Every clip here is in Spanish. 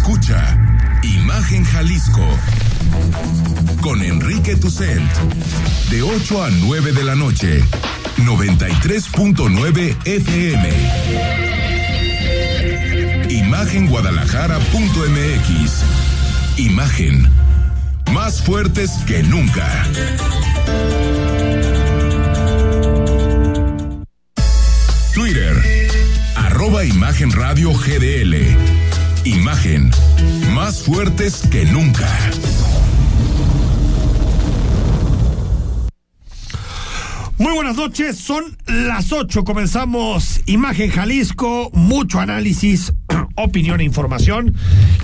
Escucha Imagen Jalisco con Enrique Tucent de 8 a 9 de la noche, 93.9 FM. Imagenguadalajara.mx. Imagen. Más fuertes que nunca. Twitter. Arroba Imagen Radio GDL. Imagen. Más fuertes que nunca. Muy buenas noches, son las 8. Comenzamos Imagen Jalisco, mucho análisis, opinión e información.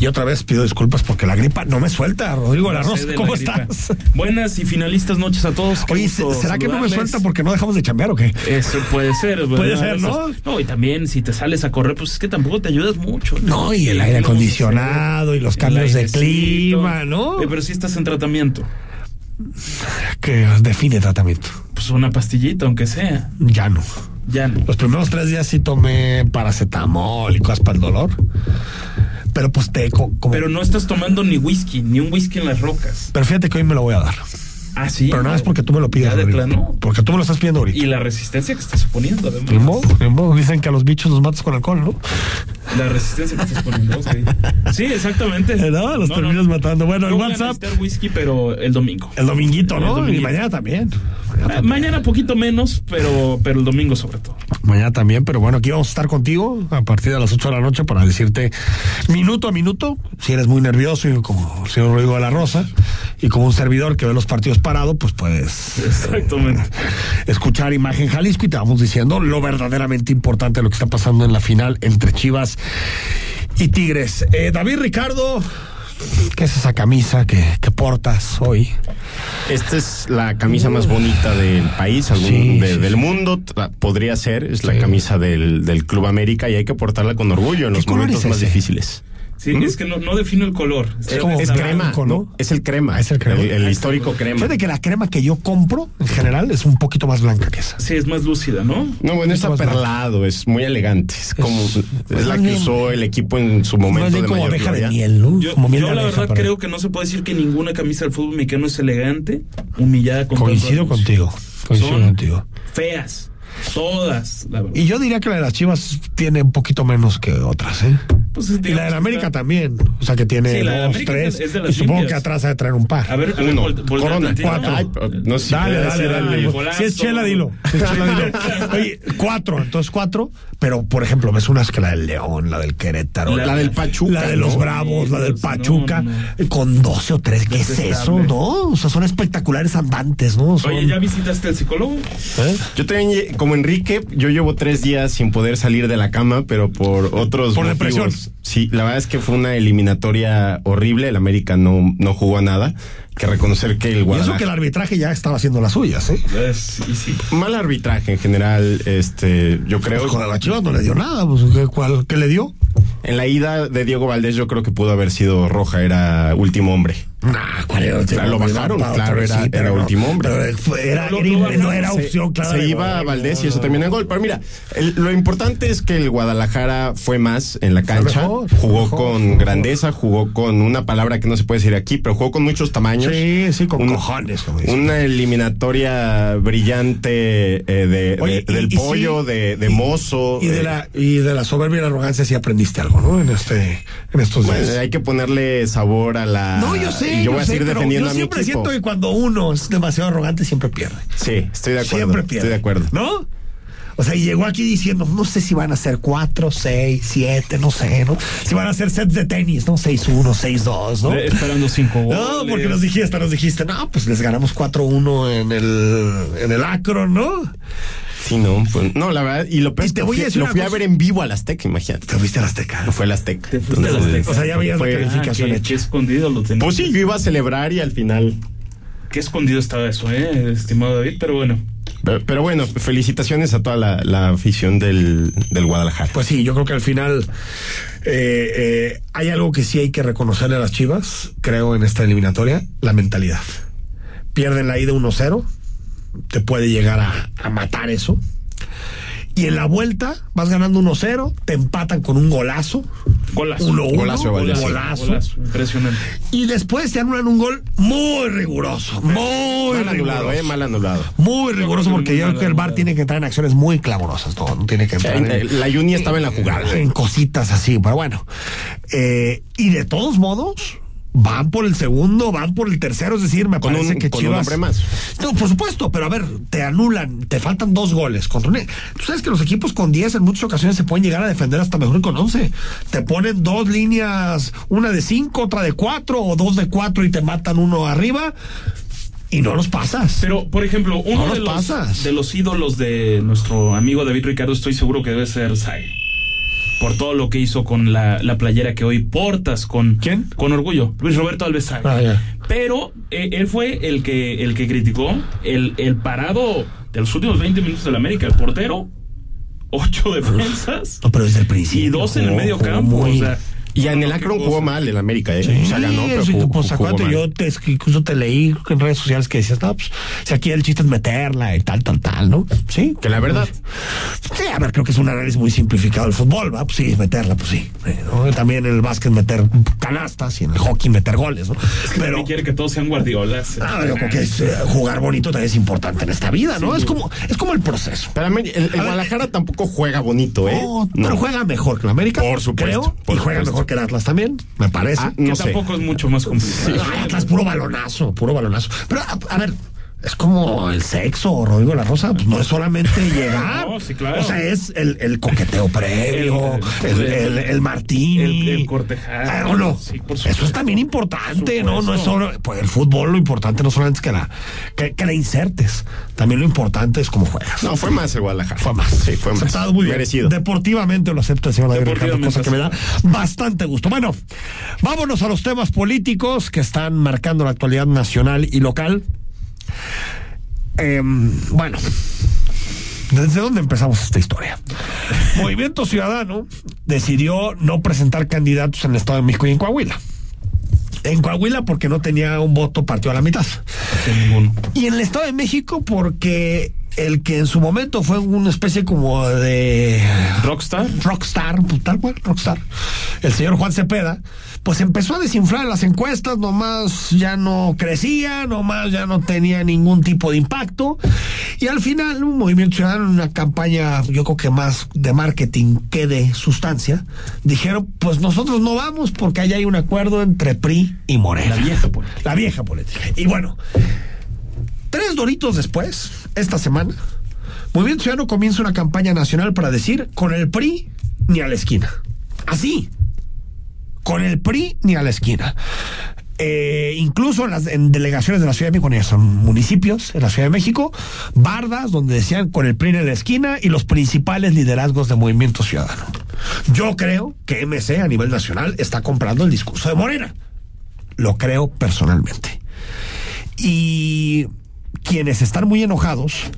Y otra vez pido disculpas porque la gripa no me suelta. Rodrigo No Larroz, ¿cómo la gripa. estás? Buenas y finalistas noches a todos. Qué Oye, ¿será que no me suelta porque no dejamos de chambear o qué? Eso puede ser. ¿verdad? Puede ser, ¿no? No, y también si te sales a correr, pues es que tampoco te ayudas mucho. No, y el aire ¿qué le vamos a acondicionado y los cambios de clima, ¿no? Pero si estás en tratamiento, Que define tratamiento. Pues una pastillita, aunque sea. Ya no. Ya no. Los primeros tres días sí tomé paracetamol y cosas para el dolor. Pero pues te co- como. Pero no estás tomando ni whisky, ni un whisky en las rocas. Pero fíjate que hoy me lo voy a dar. Ah, sí. Pero nada es porque tú me lo pides. Ya de Rodrigo. plano. Porque tú me lo estás pidiendo ahorita. Y la resistencia que estás poniendo, además. Ni modo, ni modo. Dicen que a los bichos los matas con alcohol, ¿no? La resistencia que estás poniendo, sí. Sí, exactamente. No, los No, terminas no. matando. Bueno, el voy a WhatsApp, necesitar whisky, pero el domingo. el dominguito, El ¿no? Y mañana también. Ah, Mañana poquito menos, pero, pero el domingo sobre todo. Mañana también, pero bueno, aquí vamos a estar contigo a partir de las 8 de la noche para decirte minuto a minuto, si eres muy nervioso y como el señor Rodrigo de la Rosa, y como un servidor que ve los partidos parado, pues puedes Exactamente. escuchar Imagen Jalisco y te vamos diciendo lo verdaderamente importante de lo que está pasando en la final entre Chivas y Tigres. Eh, David Ricardo, ¿qué es esa camisa que, que portas hoy? Esta es la camisa más bonita del país, algún- Sí, de- sí, del sí. mundo, podría ser. Es la camisa del, del Club América y hay que portarla con orgullo en ¿Qué los momentos más difíciles. Sí, es que no, no defino el color. Es como es blanco, crema, ¿no? ¿no? Es el crema. Ah, es el crema. El, el histórico crema. Fíjate que la crema que yo compro, en general, es un poquito más blanca que esa. Sí, es más lúcida, ¿no? No, bueno, está perlado, es muy elegante. Es como es, la que usó el equipo en su momento bien de como mayor abeja de miel, ¿no? Yo, como miel yo de la abeja, verdad creo que no se puede decir que ninguna camisa del fútbol mexicano es elegante, humillada con Coincido contigo. Coincido Son contigo. Feas. Todas, la verdad. Y yo diría que la de las Chivas tiene un poquito menos que otras, ¿eh? Pues, Y la de la América está- también. O sea, que tiene Sí, dos, América tres. es de- y supongo limpias. que atrás ha de traer un par. A ver, Uno, Corona, cuatro. Ay, no sé si Dale, dale, decir dale. golazo. Si es chela, dilo. Si es chela, dilo. Oye, cuatro, entonces cuatro. Pero, por ejemplo, ves unas que la del León, la del Querétaro, La del Pachuca, la de los ¿no? Bravos, la del No, Pachuca, no, con 12 o 13. ¿Qué es eso, no? O sea, son espectaculares andantes, ¿no? Son- Oye, ¿ya visitaste al psicólogo? ¿Eh? Yo también, como Enrique, yo llevo tres días sin poder salir de la cama, pero por otros Por motivos. depresión. Sí, la verdad es que fue una eliminatoria horrible. El América no, no jugó a nada. Que reconocer que el Y eso Guadalajara... que el arbitraje ya estaba haciendo las suyas, ¿eh? Es- y sí. Mal arbitraje en general, este, yo creo. Pues con la Chivas no le dio nada, pues ¿qué, cuál, ¿qué le dio? En la ida de Diego Valdés yo creo que pudo haber sido roja, era último hombre. Nah, ¿cuál era el último Claro, lo bajaron, No, claro, era- sí, pero era no. último hombre. Pero era, bajaron. no era Se- opción. Se de iba gol, Valdés y no, eso no. termina en gol. Pero mira, el- lo importante es que el Guadalajara fue más en la cancha. mejor, jugó mejor, con mejor. grandeza, jugó con una palabra que no se puede decir aquí, pero jugó con muchos tamaños. Sí, sí, con Un- cojones, como dicen. Una eliminatoria brillante eh, de, Oye, de- y- del y pollo, sí, de, de y- mozo. Y de, eh, la, y de la soberbia y la arrogancia sí aprendiste algo, ¿no? En este, en estos bueno, días. hay que ponerle sabor a la. no, yo sé. Y yo voy a sé, seguir pero defendiendo yo a mi siempre equipo. siento que cuando uno es demasiado arrogante siempre pierde. Sí, estoy de acuerdo. Siempre pierde. Estoy de acuerdo. ¿No? O sea, y llegó aquí diciendo, no sé si van a ser cuatro, seis, siete, no sé, ¿no? Si van a ser sets de tenis, ¿no? Seis, uno, seis, dos, ¿no? Esperando cinco goles. No, porque nos dijiste, nos dijiste, no, pues les ganamos 4-1 en el, en el Acron, ¿no? Sí, no, pues, no, la verdad, y lo peor Y te voy a decir lo fui a ver en vivo al Azteca, imagínate. Te fuiste a la Azteca. No fue el Azteca. Te fuiste a la Azteca. O sea, ya veías fue- la calificación Ah, qué- hecha. qué escondido lo tenía. Pues sí, yo iba a celebrar y al final. Qué escondido estaba eso, eh, estimado David, pero bueno. Pero, pero bueno, felicitaciones a toda la, la afición del, del Guadalajara. Pues sí, yo creo que al final eh, eh, hay algo que sí hay que reconocerle a las Chivas, creo, en esta eliminatoria, la mentalidad. Pierden la ida 1-0, te puede llegar a, a matar eso. Y en la vuelta vas ganando 1-0, te empatan con un golazo. Golazo. 1-1. Golazo de Valdés. golazo. Golazo. Impresionante. Y después te anulan un gol muy riguroso. Muy Mal anulado, riguroso. eh, mal anulado. Muy riguroso Muy porque yo creo que el VAR anulado. tiene que entrar en acciones muy clamorosas. No, no tiene que entrar Eh, en, La Juni estaba en la jugada. en cositas así, pero bueno. Eh, y de todos modos, van por el segundo, van por el tercero, es decir, me Con parece un- que con Chivas. hombre más. No, por supuesto, pero a ver, te anulan, te faltan dos goles. Contra un- Tú sabes que los equipos con 10 en muchas ocasiones se pueden llegar a defender hasta mejor que con 11. Te ponen dos líneas, una de 5, otra de 4, o dos de 4 y te matan uno arriba. Y no los pasas. Pero, por ejemplo, uno No de, los los, pasas. de los ídolos de nuestro amigo David Ricardo, estoy seguro que debe ser Sai. Por todo lo que hizo con la, la playera que hoy portas con, ¿Quién? con orgullo. Luis Roberto Alves. Ah. Pero eh, él fue el que, el que criticó el, el parado de los últimos 20 minutos del América. El portero, ocho defensas No, pero desde el principio. y dos en el medio campo. muy- O sea, Y en el Akron jugó mal el América, ¿eh? Sí, o sea, ganó, pero sí, jugó, pues, jugó acuérdate, mal. yo te, incluso te leí en redes sociales que decías, no, pues, si aquí el chiste es meterla y tal, tal, tal, ¿no? Sí. Que la verdad, Sí, a ver, creo que es un análisis muy simplificado del fútbol, ¿va? Pues sí, meterla, pues sí. Eh, ¿no? También en el básquet meter canastas y en el hockey meter goles, ¿no? Pero... Pero quiere que todos sean guardiolas. Ah, yo creo que es, eh, jugar bonito también es importante en esta vida, ¿no? es como es como el proceso. pero el, el Guadalajara tampoco juega bonito, ¿eh? No, pero juega mejor que la América. Por supuesto, creo, por y juega supuesto. mejor que el Atlas también, me parece. Ah, Que sé. tampoco es mucho más complicado. Ay, Atlas, puro balonazo, puro balonazo. Pero, a, a ver, es como el sexo, Rodrigo La Rosa, pues no es solamente llegar. No, sí, claro. O sea, es el, el coqueteo previo, el, El- el, el martini. el- el cortejar. Ah, ¿o no? Sí, por Eso es también importante, ¿no? No es solo. Pues el fútbol lo importante no solamente es que la, que, que la insertes, también lo importante es cómo juegas. No, fue más el Guadalajara. Fue más. Sí, fue más. Aceptado, muy bien. Merecido. Deportivamente lo acepta el señor David Ricardo, Deportivamente cosa que me da bastante gusto. Bueno, vámonos a los temas políticos que están marcando la actualidad nacional y local. Em, bueno, ¿desde dónde empezamos esta historia? Movimiento Ciudadano decidió no presentar candidatos en el Estado de México y en Coahuila. En Coahuila porque no tenía un voto partido a la mitad. Y en el Estado de México porque el que en su momento fue una especie como de Rockstar. rockstar, pues, tal cual, rockstar, el señor Juan Cepeda, pues empezó a desinflar las encuestas, nomás ya no crecía, nomás ya no tenía ningún tipo de impacto. Y al final, un movimiento ciudadano, una campaña, yo creo que más de marketing que de sustancia, dijeron, pues nosotros no vamos porque allá hay un acuerdo entre PRI y Morena. La vieja política. La vieja política. Y bueno, tres doritos después, esta semana, Movimiento Ciudadano comienza una campaña nacional para decir con el PRI ni a la esquina. Así. Con el PRI ni a la esquina. Eh, incluso en delegaciones de la Ciudad de México, son municipios en la Ciudad de México, bardas donde decían con el PRI en la esquina y los principales liderazgos de Movimiento Ciudadano. Yo creo que MC a nivel nacional está comprando el discurso de Morena. Lo creo personalmente. Y quienes están muy enojados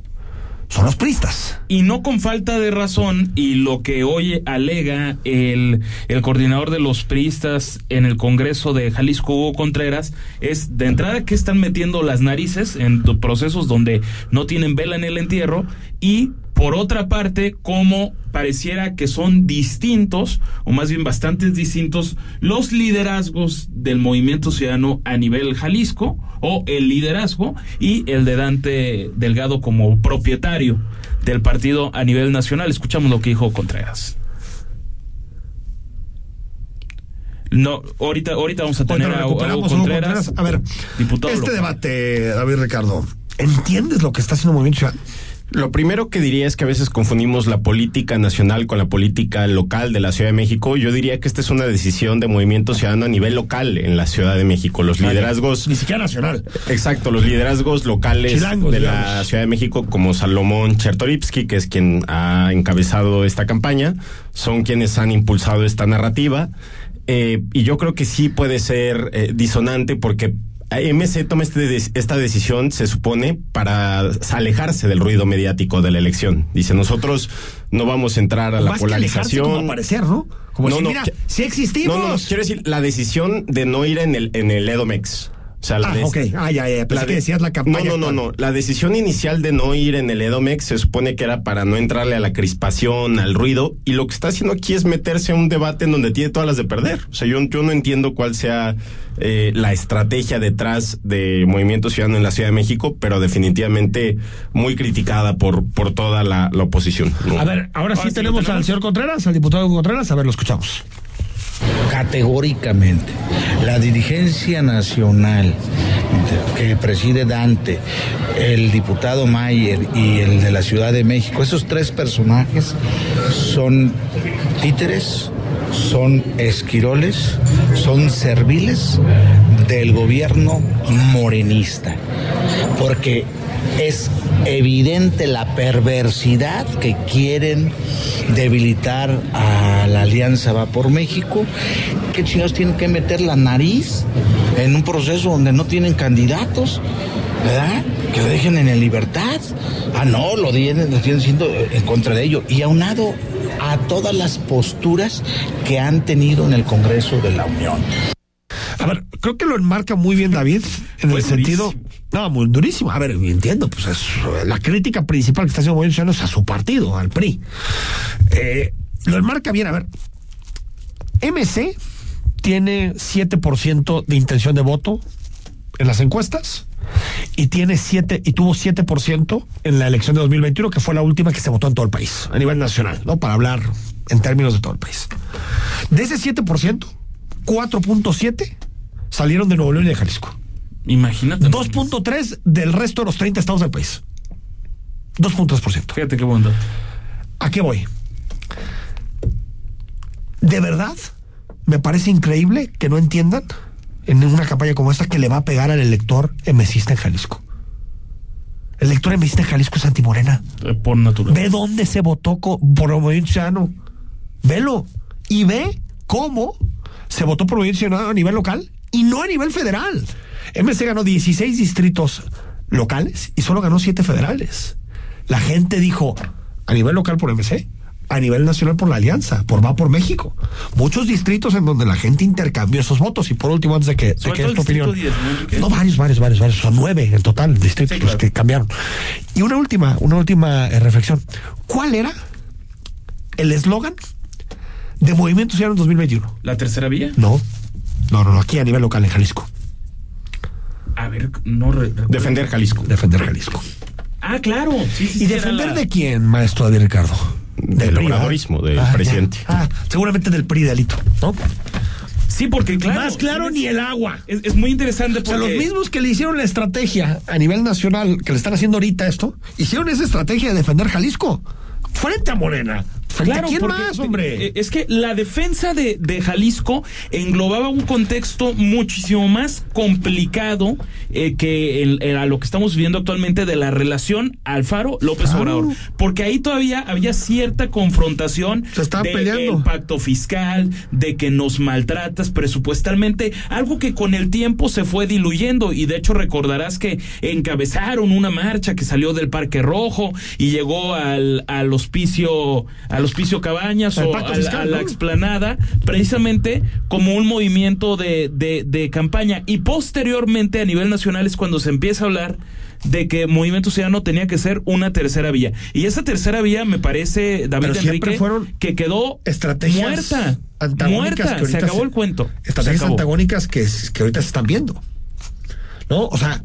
son los pristas. Y no con falta de razón, y lo que hoy alega el, el coordinador de los priistas en el Congreso de Jalisco, Hugo Contreras, es de entrada que están metiendo las narices en procesos donde no tienen vela en el entierro, y por otra parte, como pareciera que son distintos, o más bien bastante distintos, los liderazgos del movimiento ciudadano a nivel Jalisco, o el liderazgo, y el de Dante Delgado como propietario del partido a nivel nacional. Escuchamos lo que dijo Contreras. No, ahorita, ahorita vamos a tener a, Contreras. Contreras. A ver, diputado este local. debate, David Ricardo, ¿entiendes lo que está haciendo Movimiento Ciudadano? Lo primero que diría es que a veces confundimos la política nacional con la política local de la Ciudad de México. Yo diría que esta es una decisión de movimiento ciudadano a nivel local en la Ciudad de México. Los liderazgos Ni siquiera nacional. Exacto, los liderazgos locales Chilangos, de la. Ciudad de México, como Salomón Chertorivsky, que es quien ha encabezado esta campaña, son quienes han impulsado esta narrativa. Eh, y yo creo que sí puede ser eh, disonante porque MC toma este esta decisión, se supone, para alejarse del ruido mediático de la elección. Dice, nosotros no vamos a entrar a la Más que como polarización. aparecer, ¿no? Como No, decir, no, mira, que- sí existimos. No, no, quiero decir, la decisión de no ir en el, en el Edomex. O sea, la Ah, ok. Ah, ya, ya. Pensé la que de- decías la campaña. No, no, no, actual. no. La decisión inicial de no ir en el Edomex se supone que era para no entrarle a la crispación, al ruido, y lo que está haciendo aquí es meterse a un debate en donde tiene todas las de perder. O sea, yo, yo no entiendo cuál sea eh, la estrategia detrás de Movimiento Ciudadano en la Ciudad de México, pero definitivamente muy criticada por, por toda la, la oposición. ¿no? A ver, ahora sí Ahora sí lo tenemos al tenemos. señor Contreras, al diputado Contreras. A ver, lo escuchamos. Categóricamente. La dirigencia nacional que preside Dante, el diputado Mayer y el de la Ciudad de México, esos tres personajes son títeres, son esquiroles, son serviles del gobierno morenista, porque es evidente la perversidad que quieren debilitar a la Alianza Va por México. ¿Qué chingados tienen que meter la nariz en un proceso donde no tienen candidatos? ¿Verdad? Que lo dejen en libertad. Ah, no, lo tienen, lo tienen siendo en contra de ello. Y aunado a todas las posturas que han tenido en el Congreso de la Unión. A ver, creo que lo enmarca muy bien David en el sentido. No, muy durísimo. A ver, entiendo, pues es, la crítica principal que está haciendo Movimiento Ciudadano es a su partido, al PRI. Eh, lo enmarca bien, a ver. MC tiene 7% de intención de voto en las encuestas y tiene 7 y tuvo 7% en la elección de 2021 que fue la última que se votó en todo el país a nivel nacional, ¿no? Para hablar en términos de todo el país. De ese 7%, 4.7 salieron de Nuevo León y de Jalisco. Imagínate. 2.3 del resto de los 30 estados del país. 2.3%. Fíjate qué buen dato. ¿A qué voy? De verdad, me parece increíble que no entiendan en una campaña como esta que le va a pegar al elector emesista en Jalisco. El elector emesista en Jalisco es antimorena. Eh, Por natural. Ve dónde se votó por Movimiento Ciudadano. Velo. Y ve cómo se votó por Movimiento Ciudadano a nivel local y no a nivel federal. MC ganó 16 distritos locales y solo ganó 7 federales. La gente dijo, a nivel local por MC, a nivel nacional por la Alianza, por Va por México. Muchos distritos en donde la gente intercambió esos votos. Y por último, antes de que, de que distrito opinión. 10, ¿no, varios, varios, varios, varios. Son nueve en total distritos Sí, los claro. que cambiaron. Y una última, una última eh, reflexión. ¿Cuál era el eslogan de Movimiento Ciudadano en 2021? ¿La tercera vía? No, no, no, no, aquí a nivel local en Jalisco. A ver, no. Defender Jalisco. Defender Jalisco. Ah, claro. Sí, sí, ¿Y sí, defender la- de quién, maestro David Ricardo? Del PRI, obradorismo, del ya. presidente. Ah, seguramente del PRI de Alito, ¿no? Sí, porque claro. Más claro ni el agua. Es, es muy interesante O porque. sea, los mismos que le hicieron la estrategia a nivel nacional, que le están haciendo ahorita esto, hicieron esa estrategia de defender Jalisco. Frente a Morena. ¿Frente Claro, a quién porque, más, hombre? eh, Es que la defensa de, de Jalisco englobaba un contexto muchísimo más complicado eh, que el- el- a lo que estamos viviendo actualmente de la relación Alfaro-López Claro. Obrador. Porque ahí todavía había cierta confrontación Se de peleando. el pacto fiscal, de que nos maltratas presupuestalmente, algo que con el tiempo se fue diluyendo. Y de hecho recordarás que encabezaron una marcha que salió del Parque Rojo y llegó al, al hospicio, al hospicio Cabañas o a, la- fiscal, a la ¿no? explanada, precisamente como un movimiento de, de, de campaña. Y posteriormente a nivel nacional es cuando se empieza a hablar de que Movimiento Ciudadano tenía que ser una tercera vía. Y esa tercera vía me parece, David Pero Enrique, fueron que quedó estrategias muerta. antagónicas Muerta. Se acabó se- el cuento. Estrategias acabó. antagónicas que, que ahorita se están viendo. ¿No? O sea,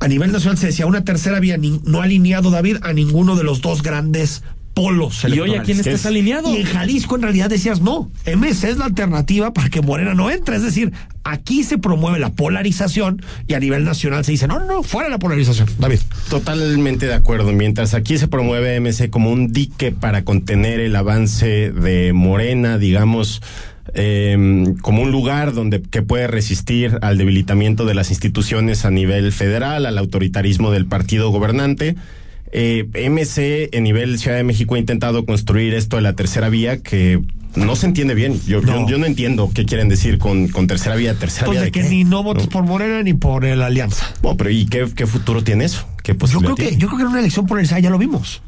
a nivel nacional se decía una tercera vía no alineado, David, a ninguno de los dos grandes polos ¿Y hoy a electorales. quién estás es- alineado? Y en Jalisco en realidad decías no, MC es la alternativa para que Morena no entre. Es decir, aquí se promueve la polarización y a nivel nacional se dice no, no, fuera la polarización. David. Totalmente de acuerdo. Mientras aquí se promueve MC como un dique para contener el avance de Morena, digamos, eh, como un lugar donde que puede resistir al debilitamiento de las instituciones a nivel federal, al autoritarismo del partido gobernante. Eh, MC en nivel Ciudad de México ha intentado construir esto de la tercera vía que no se entiende bien. Yo No. yo, yo no entiendo qué quieren decir con, con tercera vía. Tercera Pues vía de que qué? ni no votes No. por Morena ni por la alianza. Bueno, pero ¿y qué, qué futuro tiene eso? ¿Qué Yo creo que, tiene? yo creo que era una elección polarizada, ya lo vimos.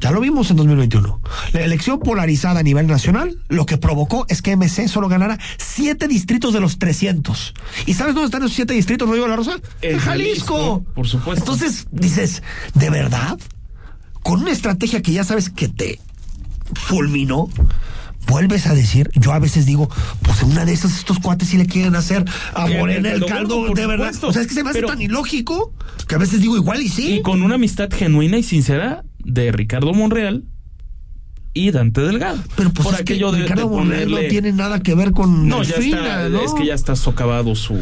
Ya lo vimos en 2021. La elección polarizada a nivel nacional lo que provocó es que MC solo ganara siete distritos de los 300. ¿Y sabes dónde están esos siete distritos, Rodrigo de la Rosa? En Jalisco, por supuesto. Entonces dices, ¿de verdad? Con una estrategia que ya sabes que te fulminó, vuelves a decir, yo a veces digo, pues en una de esas estos cuates sí le quieren hacer a Morena el el caldo, de verdad. supuesto. O sea, es que se me hace Pero- tan ilógico que a veces digo igual y sí. Y con una amistad genuina y sincera de Ricardo Monreal y Dante Delgado. Pero pues por es que aquello de, Ricardo de Monreal no ponerle- tiene nada que ver con No, ya está, ¿no? es que ya está socavado su,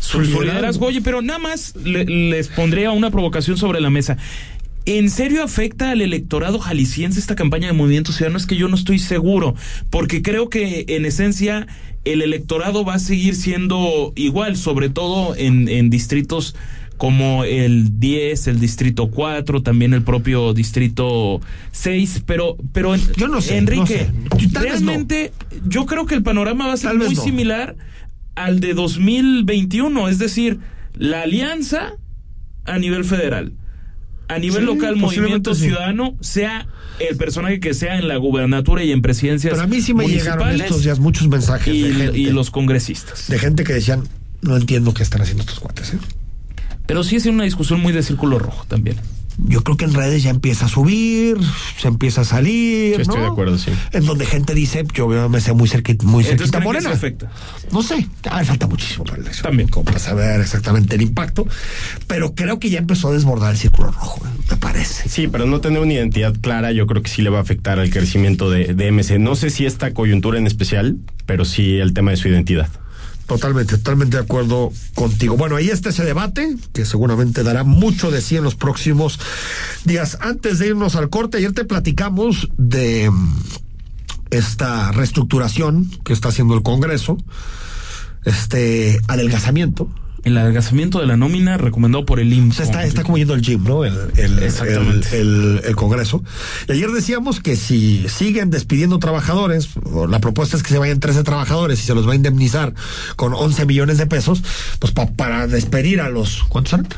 su, Su liderazgo. Oye, pero nada más le- les pondría una provocación sobre la mesa. ¿En serio afecta al electorado jalisciense esta campaña de Movimiento Ciudadano? Es que yo no estoy seguro, porque creo que en esencia el electorado va a seguir siendo igual, sobre todo en, en distritos como el 10, el distrito 4, también el propio distrito 6, pero, pero Yo no sé, Enrique, no sé. Tal vez no. realmente yo creo que el panorama va a ser Tal muy no. similar al de 2021, es decir, la alianza a nivel federal. A nivel Sí, local, Movimiento sí. Ciudadano, sea el personaje que sea en la gubernatura y en presidencias Pero a mí sí me llegaron estos días muchos mensajes y, de gente, y los congresistas. de gente que decían, no entiendo qué están haciendo estos cuates. ¿eh? Pero sí es una discusión muy de círculo rojo también. Yo creo que en redes ya empieza a subir, se empieza a salir. Sí, estoy ¿no? de acuerdo, sí. En donde gente dice, yo veo me sé muy cerquita, muy Entonces, cerquita a ¿creen que Morena. eso afecta? No sé, ah, falta muchísimo para elección. También. Como para saber exactamente el impacto. Pero creo que ya empezó a desbordar el círculo rojo, me parece. Sí, pero no tener una identidad clara yo creo que sí le va a afectar al crecimiento de, de MC. No sé si esta coyuntura en especial, pero sí el tema de su identidad. Totalmente, totalmente de acuerdo contigo. Bueno, ahí está ese debate que seguramente dará mucho de sí en los próximos días. Antes de irnos al corte, ayer te platicamos de mm, esta reestructuración que está haciendo el Congreso, este adelgazamiento. El adelgazamiento de la nómina recomendado por el O IMSS. sea, está, está como yendo al gym, ¿no? El, Exactamente. el- el Congreso. Y ayer decíamos que si siguen despidiendo trabajadores, o la propuesta es que se vayan 13 trabajadores y se los va a indemnizar con 11 millones de pesos, pues pa- para despedir a los... ¿Cuántos eran?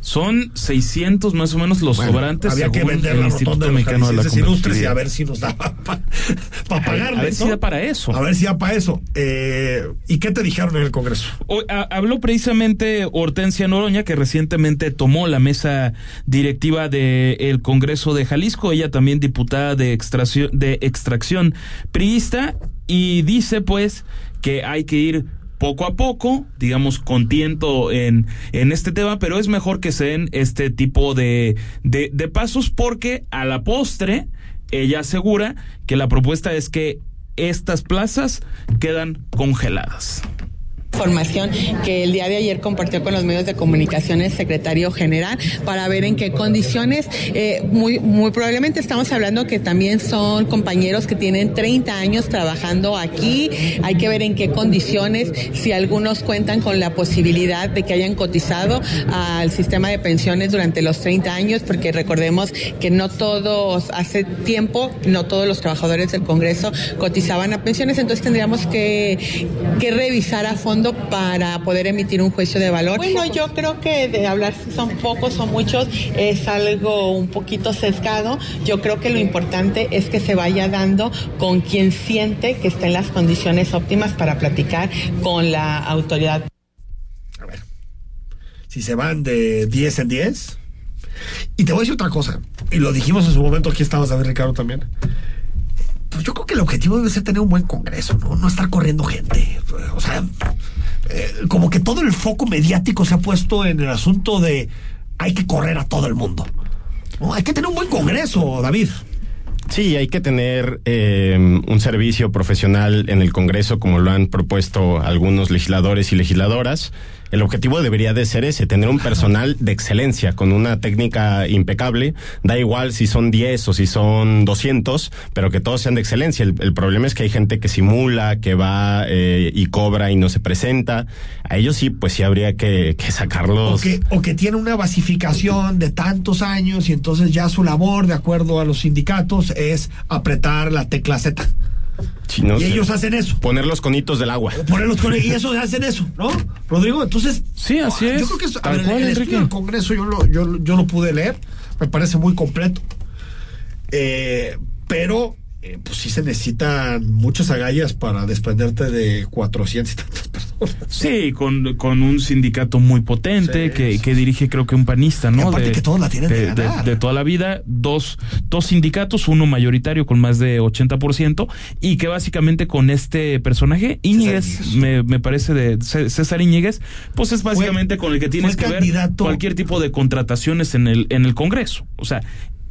Son 600 más o menos los Bueno, sobrantes había que vender el la Instituto rotonda de Mexicano de la ilustres y a ver si nos daba para pagarles, A ver si da para eso. A ver si da para eso. Eh, ¿Y qué te dijeron en el Congreso? A- habló precisamente Hortensia Noroña, que recientemente tomó la mesa directiva del Congreso de Jalisco, ella también diputada de extracción, de extracción priista, y dice pues que hay que ir poco a poco, digamos, con tiento en, en este tema, pero es mejor que se den este tipo de, de, de pasos porque a la postre ella asegura que la propuesta es que estas plazas quedan congeladas. Información que el día de ayer compartió con los medios de comunicación el secretario general para ver en qué condiciones, eh, muy, muy probablemente estamos hablando que también son compañeros que tienen 30 años trabajando aquí, hay que ver en qué condiciones, si algunos cuentan con la posibilidad de que hayan cotizado al sistema de pensiones durante los 30 años, porque recordemos que no todos, hace tiempo, no todos los trabajadores del Congreso cotizaban a pensiones, entonces tendríamos que, que revisar a fondo para poder emitir un juicio de valor. Bueno, yo creo que de hablar si son pocos o muchos es algo un poquito sesgado. Yo creo que lo importante es que se vaya dando con quien siente que está en las condiciones óptimas para platicar con la autoridad. A ver, si se van de 10 en 10. Y te voy a decir otra cosa, y lo dijimos en su momento, aquí estabas, David Ricardo también. Pues yo creo que el objetivo debe ser tener un buen congreso, ¿no? No estar corriendo gente. O sea, eh, como que todo el foco mediático se ha puesto en el asunto de hay que correr a todo el mundo. Hay que tener un buen congreso, David. Sí, hay que tener eh, un servicio profesional en el Congreso, como lo han propuesto algunos legisladores y legisladoras. El objetivo debería de ser ese, tener un personal de excelencia, con una técnica impecable. Da igual si son 10 o si son 200, pero que todos sean de excelencia. El, el problema es que hay gente que simula, que va eh, y cobra y no se presenta. A ellos sí, pues sí habría que, que O sacarlos. que, o que tiene una basificación de tantos años y entonces ya su labor, de acuerdo a los sindicatos, es apretar la tecla Z. No y sé, ellos hacen eso. Poner los conitos del agua. Ponerlos con y eso hacen eso, ¿no? Rodrigo, entonces. Sí, así Yo es. creo que eso- a Tal ver, cual, el Enrique. estudio del Congreso yo lo, yo, yo lo pude leer, me parece muy completo. Eh, pero eh, pues sí se necesitan muchas agallas para desprenderte de 400 y tantas. Sí, con, con un sindicato muy potente Sí, que, que dirige creo que un panista, ¿no? Y aparte que todos la tienen de ganar. de toda la vida, dos, dos sindicatos, uno mayoritario con más de 80% y que básicamente con este personaje, Íñiguez, me, me parece de César Íñiguez, pues es básicamente con el que tienes que ver cualquier tipo de contrataciones en el, en el Congreso. O sea,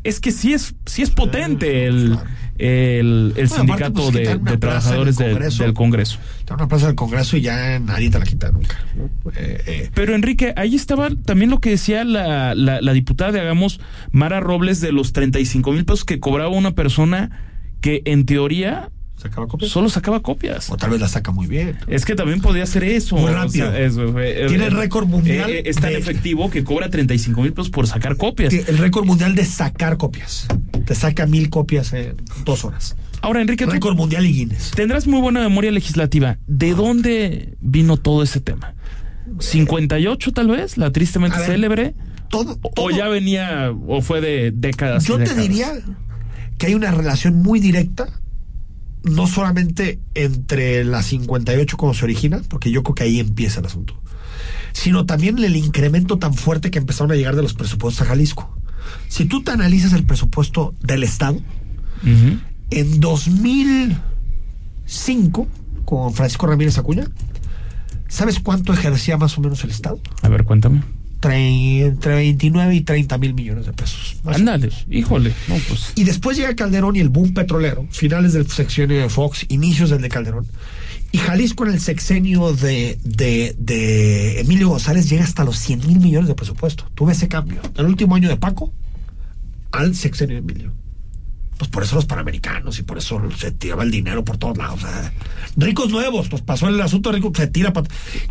es que sí es, sí es potente el, el, el Bueno, aparte, sindicato pues, de, trabajadores el del- Congreso. del Congreso. Está una plaza del Congreso y ya nadie te la quita nunca. ¿no? Eh, eh, Pero Enrique, ahí estaba también lo que decía la, la, la diputada de Hagamos, Mara Robles, de los 35 mil pesos que cobraba una persona que en teoría ¿Sacaba copias? solo sacaba copias. O tal vez la saca muy bien. Es que también podría ser eso. Muy rápido. O sea, eso, eh, Tiene eh, el récord mundial eh, es tan de- efectivo que cobra 35 mil pesos por sacar copias. El récord mundial de sacar copias. Te saca mil copias en dos horas. Ahora, Enrique, Récord mundial y Guinness. tendrás muy buena memoria legislativa. ¿De dónde vino todo ese tema? ¿58 tal vez? La tristemente ver, célebre. Todo, O ya venía, o fue de décadas. Yo te diría que hay una relación muy directa, no solamente entre la 58 como se origina, porque yo creo que ahí empieza el asunto, sino también el incremento tan fuerte que empezaron a llegar de los presupuestos a Jalisco. Si tú te analizas el presupuesto del Estado, en 2005, con Francisco Ramírez Acuña, ¿sabes cuánto ejercía más o menos el Estado? A ver, cuéntame. Tre- entre 29 y 30 mil millones de pesos. Ándale, híjole. No, pues. Y después llega Calderón y el boom petrolero, finales del sexenio de Fox, inicios del de Calderón. Y Jalisco en el sexenio de, de, de Emilio González llega hasta los 100 mil millones de presupuesto. Tuve ese cambio. Del último año de Paco al sexenio de Emilio. Pues por eso los panamericanos y por eso se tiraba el dinero por todos lados. ricos nuevos, pues pasó el asunto rico, se tira. pa-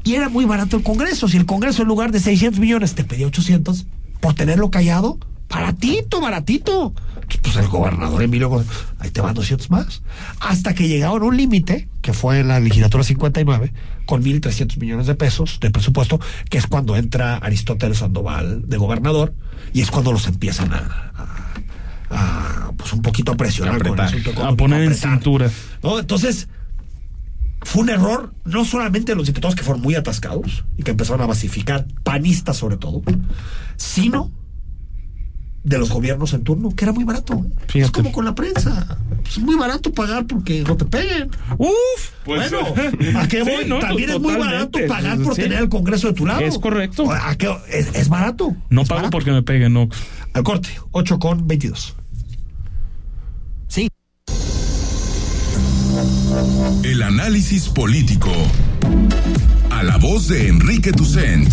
Y era muy barato el Congreso. Si el Congreso en lugar de 600 millones te pedía 800 por tenerlo callado, baratito, baratito. Pues el gobernador Emilio, ahí te van 200 más. Hasta que llegaron a un límite, que fue en la legislatura 59, con 1.300 millones de pesos de presupuesto, que es cuando entra Aristóteles Sandoval de gobernador, y es cuando los empiezan a- a, pues un poquito a presionar con el asunto A poner en cintura. ¿no? Entonces, fue un error, no solamente de los diputados que fueron muy atascados y que empezaron a basificar, panistas sobre todo, sino de los gobiernos en turno, que era muy barato. Es como con la prensa. Es muy barato pagar porque no te peguen. Uf, pues, bueno, ¿a qué sí, voy? no, También es muy barato pagar por Sí. tener el Congreso de tu lado. Es correcto. ¿A qué? Es, es barato. No Es pago barato. porque me peguen, no. Al corte, 8 con 22. Sí. El análisis político. A la voz de Enrique Tucent.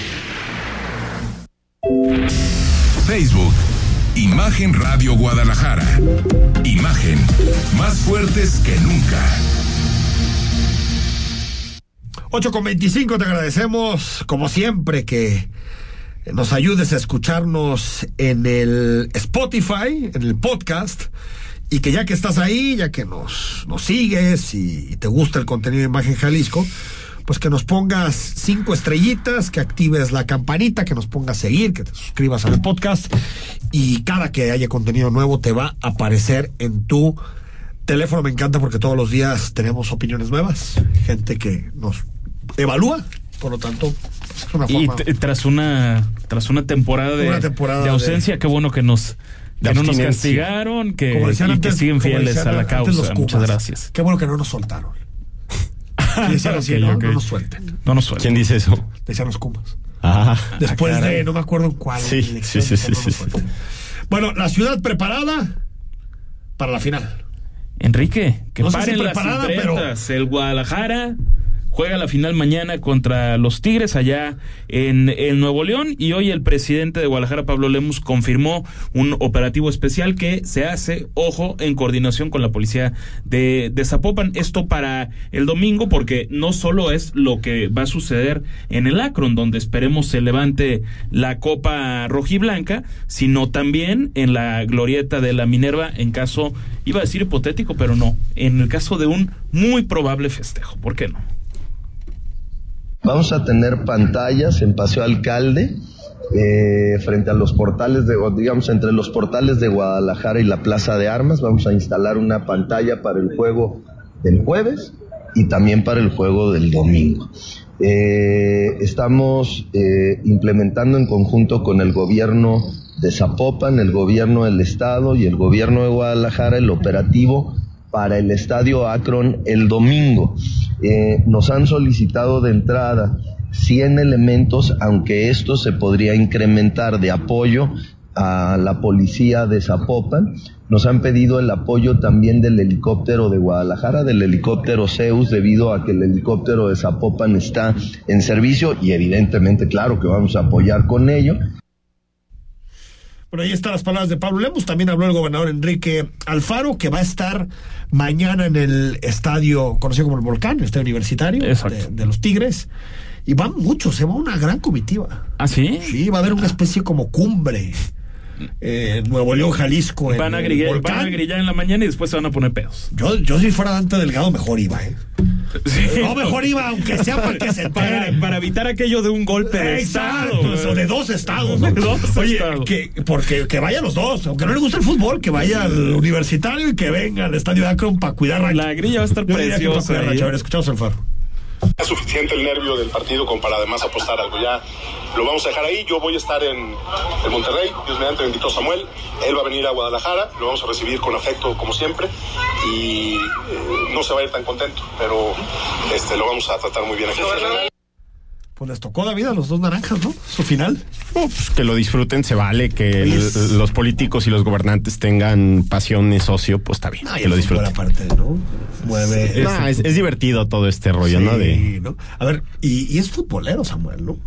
Facebook, Imagen Radio Guadalajara. Imagen, más fuertes que nunca. 8 con 25, te agradecemos, como siempre, que nos ayudes a escucharnos en el Spotify, en el podcast, y que ya que estás ahí, ya que nos, nos sigues y, y te gusta el contenido de Imagen Jalisco, pues que nos pongas cinco estrellitas, que actives la campanita, que nos pongas a seguir, que te suscribas al podcast y cada que haya contenido nuevo te va a aparecer en tu teléfono. Me encanta porque todos los días tenemos opiniones nuevas, gente que nos evalúa, por lo tanto, es una Y forma... t- tras una tras una temporada de, Una temporada de ausencia, qué bueno que nos que no nos castigaron, que, y antes- que siguen fieles a la causa. Muchas gracias. Qué bueno que no nos soltaron. Y decían así, Ok, ¿no? nos suelten. No nos suelten. ¿Quién dice eso? Decían los Kumas. Ah, Después caray. de, no me acuerdo en cuál Sí, elección, sí, sí, sí, sí, suelten. Bueno, la ciudad preparada para la final. Enrique, que No sé si paren las preparada, pero- imprentas. El Guadalajara juega la final mañana contra los Tigres allá en, Nuevo León y hoy el presidente de Guadalajara, Pablo Lemus, confirmó un operativo especial que se hace, ojo, en coordinación con la policía de, de Zapopan. Esto para el domingo porque no solo es lo que va a suceder en el Akron, donde esperemos se levante la copa rojiblanca, sino también en la glorieta de la Minerva en caso, iba a decir hipotético, pero no, en el caso de un muy probable festejo. ¿Por qué no? Vamos a tener pantallas en Paseo Alcalde, eh, frente a los portales de, digamos, entre los portales de Guadalajara y la Plaza de Armas. Vamos a instalar una pantalla para el juego del jueves y también para el juego del domingo. Eh, estamos eh, implementando en conjunto con el gobierno de Zapopan, el gobierno del estado y el gobierno de Guadalajara el operativo para el estadio Akron el domingo. Eh, nos han solicitado de entrada 100 elementos, aunque esto se podría incrementar de apoyo a la policía de Zapopan. Nos han pedido el apoyo también del helicóptero de Guadalajara, del helicóptero Zeus, debido a que el helicóptero de Zapopan está en servicio y evidentemente, claro que vamos a apoyar con ello. Bueno, ahí están las palabras de Pablo Lemos. También habló el gobernador Enrique Alfaro, que va a estar mañana en el estadio conocido como el Volcán, el estadio universitario de, de los Tigres. Y van muchos, se va una gran comitiva. ¿Ah, sí? Sí, va a haber una especie como cumbre. Eh, Nuevo León, Jalisco. en Van a, el grillar, Volcán. van a grillar en la mañana y después se van a poner pedos. Yo, yo si fuera Dante Delgado, mejor iba, ¿eh? No, mejor iba, aunque sea para que se Para, para evitar aquello de un golpe de Exacto, estado. eso de dos estados. ¿no? De dos Oye, estados. que, porque que vayan los dos, aunque no le gusta el fútbol, que vaya al universitario y que venga al estadio de Akron para cuidar rancho. La grilla va a estar Yo para preciosa. cuidar rancho. A ahí. ver, escuchamos el faro. Es suficiente el nervio del partido como para además apostar algo. Ya lo vamos a dejar ahí. Yo voy a estar en, en Monterrey. Dios mediante me invitó Samuel. Él va a venir a Guadalajara. Lo vamos a recibir con afecto como siempre. Y eh, no se va a ir tan contento, pero este, lo vamos a tratar muy bien aquí. Pues les tocó David a los dos naranjas, ¿no? Su final. No, pues que lo disfruten, se vale, que el- los políticos y los gobernantes tengan pasión y socio, pues está bien, No, que lo disfruten. aparte, ¿no? Mueve. No, es, es divertido todo este rollo, ¿no? De, Sí, ¿no? A ver, y, y es futbolero, Samuel, ¿no?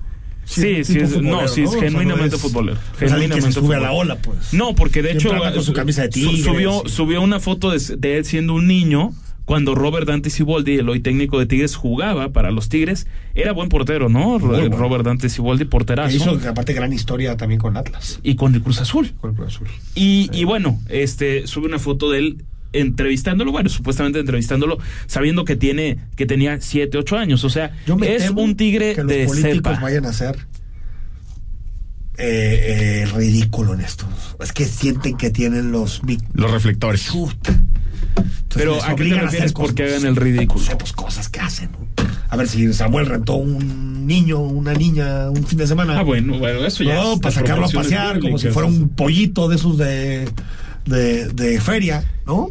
Sí, sí, es, no, sí, es O sea, no genuinamente es- futbolero. es alguien que se genuinamente sube a la ola, pues. No, porque de Siempre hecho con su camisa de su- tigres, subió, subió una foto de, de él siendo un niño cuando Robert Dante Siboldi, el hoy técnico de Tigres, jugaba para los Tigres. Era buen portero, ¿no? Bueno. Robert Dante Siboldi, porterazo. Hizo, aparte, gran historia también con Atlas. Y con el Cruz Azul. Con el Cruz Azul. Y, y bueno, este sube una foto de él entrevistándolo, bueno, supuestamente entrevistándolo, sabiendo que tiene, que tenía 7, 8 años. O sea, Yo me es temo un tigre que los de políticos cepa. vayan a hacer eh, eh, ridículo en esto. Es que sienten que tienen los los reflectores. Entonces Pero ¿a qué te refieres hacer por qué cosas, hagan el ridículo? No sé, pues cosas que hacen. A ver si Samuel rentó un niño, una niña, un fin de semana. Ah, bueno, bueno, eso ya. No, es para sacarlo a pasear, como si fuera un pollito de esos de, de, de feria, ¿no?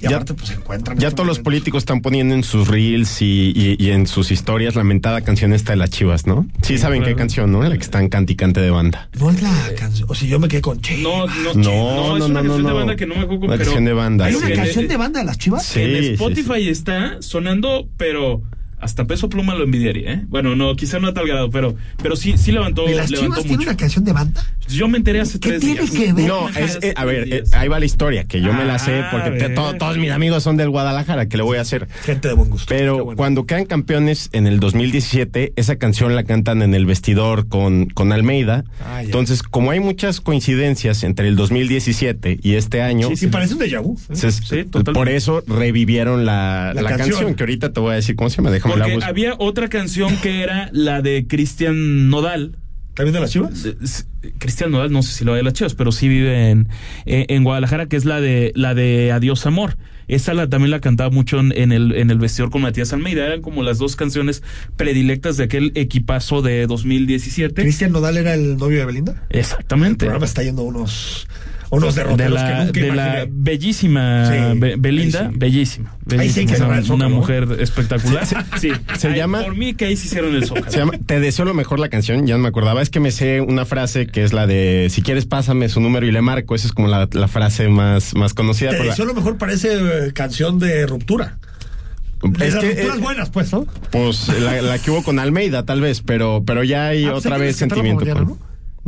Y Ya- aparte, pues se encuentran. Ya todos los políticos están poniendo en sus reels y, y- y en sus historias lamentada canción esta de las chivas, ¿no? Sí, saben claro. qué canción, ¿no? La que están canticante de banda. No es la canción. O sea, yo me quedé con Che. No, no, No, no, es no, una no, canción no, de banda que no me acuerdo, Una pero canción de banda, ¿Hay sí. una canción de banda de las chivas? Sí, en sí, Spotify está sonando, pero hasta peso pluma lo envidiaría, ¿eh? Bueno, no, quizá no a tal grado, pero, pero sí, sí levantó, ¿De las levantó chivas tiene mucho. una canción de banda? Yo me enteré hace ¿Qué tres tiene días. que ver? No, es, eh, a ver, eh, ahí va la historia, que yo me la sé, Ah, porque te- todos mis amigos son del Guadalajara, que le voy a hacer. Gente de buen gusto. Pero bueno. cuando quedan campeones en el 2017, esa canción la cantan en el vestidor con, con Almeida. Ah. Entonces, como hay muchas coincidencias entre el 2017 y este año, Sí, sí, parece un déjà vu. ¿eh? se- Sí, totalmente. por eso revivieron la, La la canción. canción. que ahorita te voy a decir cómo se llama. La Porque había otra canción que era la de Cristian Nodal. ¿También de las chivas? Cristian Nodal, no sé si lo de las chivas, pero sí vive en, en, en Guadalajara, que es la de la de Adiós Amor. Esa la, también la cantaba mucho en, en el, en el vestidor con Matías Almeida. Eran como las dos canciones predilectas de aquel equipazo de 2017. ¿Cristian Nodal era el novio de Belinda? El Exactamente. programa está yendo a unos, unos De derroteros que la, nunca de la bellísima Sí, Be- Belinda, sí. bellísima. Ahí sí hay que bellísima, cerrar el una, una mujer espectacular. Sí, se Ay, llama- Por mí que ahí sí hicieron el zócalo. Se llama Te deseo lo mejor la canción, ya no me acordaba. Es que me sé una frase que es la de si quieres pásame su número y le marco. Esa es como la, la frase más, más conocida. Te la- deseo lo mejor parece eh, canción de ruptura. es Esas que, rupturas eh, buenas, pues, ¿no? pues la, la que hubo con Almeida, tal vez, pero, pero ya hay Ah, pues otra vez sentimiento. por mañana, con-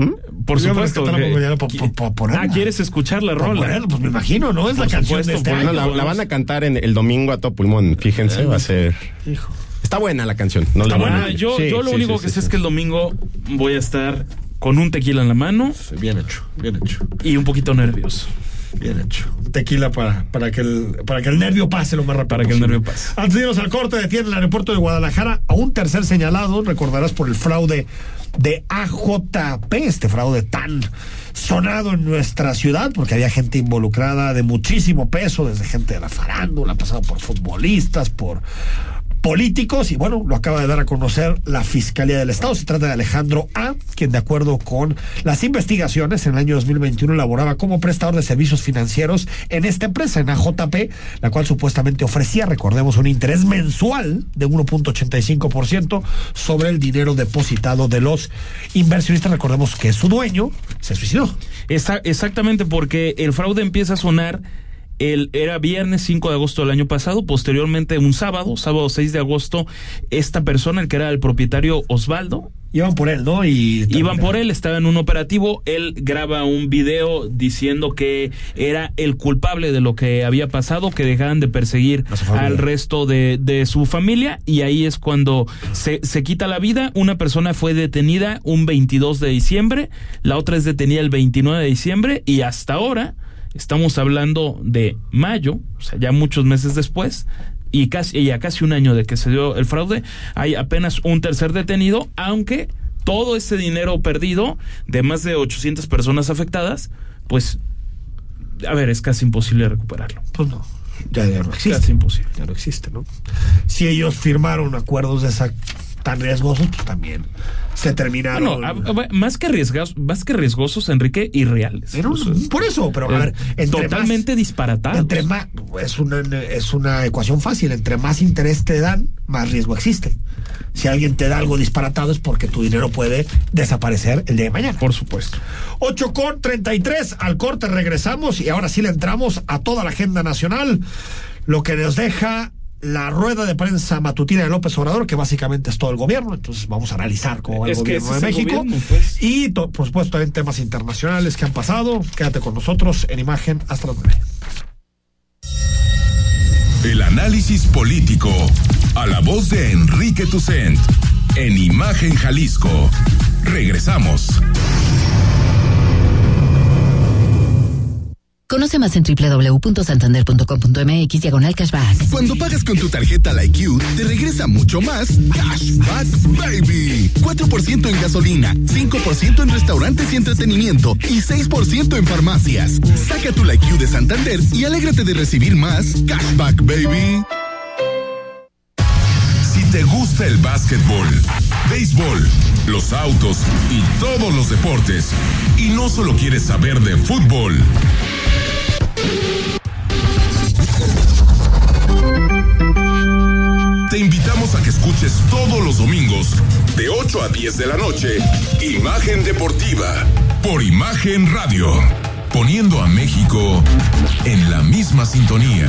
¿Mm? Por Yo supuesto. que- por- por- ah, ¿quieres escuchar la rola? ponerlo, pues me imagino, ¿no? Es la canción supuesto, de este año. La, la van a cantar en el domingo a todo pulmón, fíjense, va a ser. Hijo. Está buena la canción. No Está le voy a buena. Ah, yo, Sí, yo lo sí, único sí, que sí, sé sí. es que el domingo voy a estar con un tequila en la mano Bien hecho, bien hecho, y un poquito nervioso. Bien hecho. Tequila para, para, que el, para que el nervio pase lo más rápido Para que el nervio pase. Antes de irnos al corte, detiene el aeropuerto de Guadalajara a un tercer señalado, recordarás por el fraude de AJP, este fraude tan sonado en nuestra ciudad, porque había gente involucrada de muchísimo peso, desde gente de la farándula, pasado por futbolistas, por políticos y bueno, lo acaba de dar a conocer la Fiscalía del Estado. Se trata de Alejandro A, quien de acuerdo con las investigaciones en el año 2021 laboraba como prestador de servicios financieros en esta empresa, en AJP, la cual supuestamente ofrecía, recordemos, un interés mensual de 1.85% sobre el dinero depositado de los inversionistas. Recordemos que su dueño se suicidó. Esa- exactamente, porque el fraude empieza a sonar. El, era viernes 5 de agosto del año pasado, posteriormente un sábado, sábado 6 de agosto, esta persona, el que era el propietario Osvaldo, Iban por él, ¿no? Y Iban por él, estaba en un operativo, él graba un video diciendo que era el culpable de lo que había pasado, que dejaran de perseguir al resto de, de su familia y ahí es cuando se, se quita la vida. Una persona fue detenida un 22 de diciembre, la otra es detenida el 29 de diciembre y hasta ahora estamos hablando de mayo, o sea, ya muchos meses después, y casi y a casi un año de que se dio el fraude, hay apenas un tercer detenido, aunque todo ese dinero perdido de más de 800 personas afectadas, pues a ver, es casi imposible recuperarlo. Pues no, ya, ya no existe. Casi imposible. Ya no existe, ¿no? Si ellos firmaron acuerdos de esa tan riesgosos, pues también se terminaron. Bueno, a- a- más que riesgosos, más que riesgosos, Enrique, irreales. Pero, O sea, por eso, pero a ver, entre totalmente más, disparatados. entre más es una es una ecuación fácil, entre más interés te dan, más riesgo existe. Si alguien te da algo disparatado es porque tu dinero puede desaparecer el día de mañana. Por supuesto. 8 con 33, al corte regresamos y ahora sí le entramos a toda la agenda nacional, lo que nos deja la rueda de prensa matutina de López Obrador, que básicamente es todo el gobierno, entonces vamos a analizar cómo va el Es gobierno de México gobierno, pues. y to- por supuesto también temas internacionales que han pasado. Quédate con nosotros en imagen hasta las 9. El análisis político. A la voz de Enrique Tucent. En Imagen Jalisco. Regresamos. Conoce más en www.santander.com.mx diagonal cashback. Cuando pagas con tu tarjeta La IQ, te regresa mucho más Cashback Baby. 4% en gasolina, 5% en restaurantes y entretenimiento y 6% en farmacias. Saca tu La IQ de Santander y alégrate de recibir más Cashback Baby. Si te gusta el básquetbol, béisbol, los autos y todos los deportes, y no solo quieres saber de fútbol, te invitamos a que escuches todos los domingos, de 8 a 10 de la noche, Imagen Deportiva, por Imagen Radio, poniendo a México en la misma sintonía.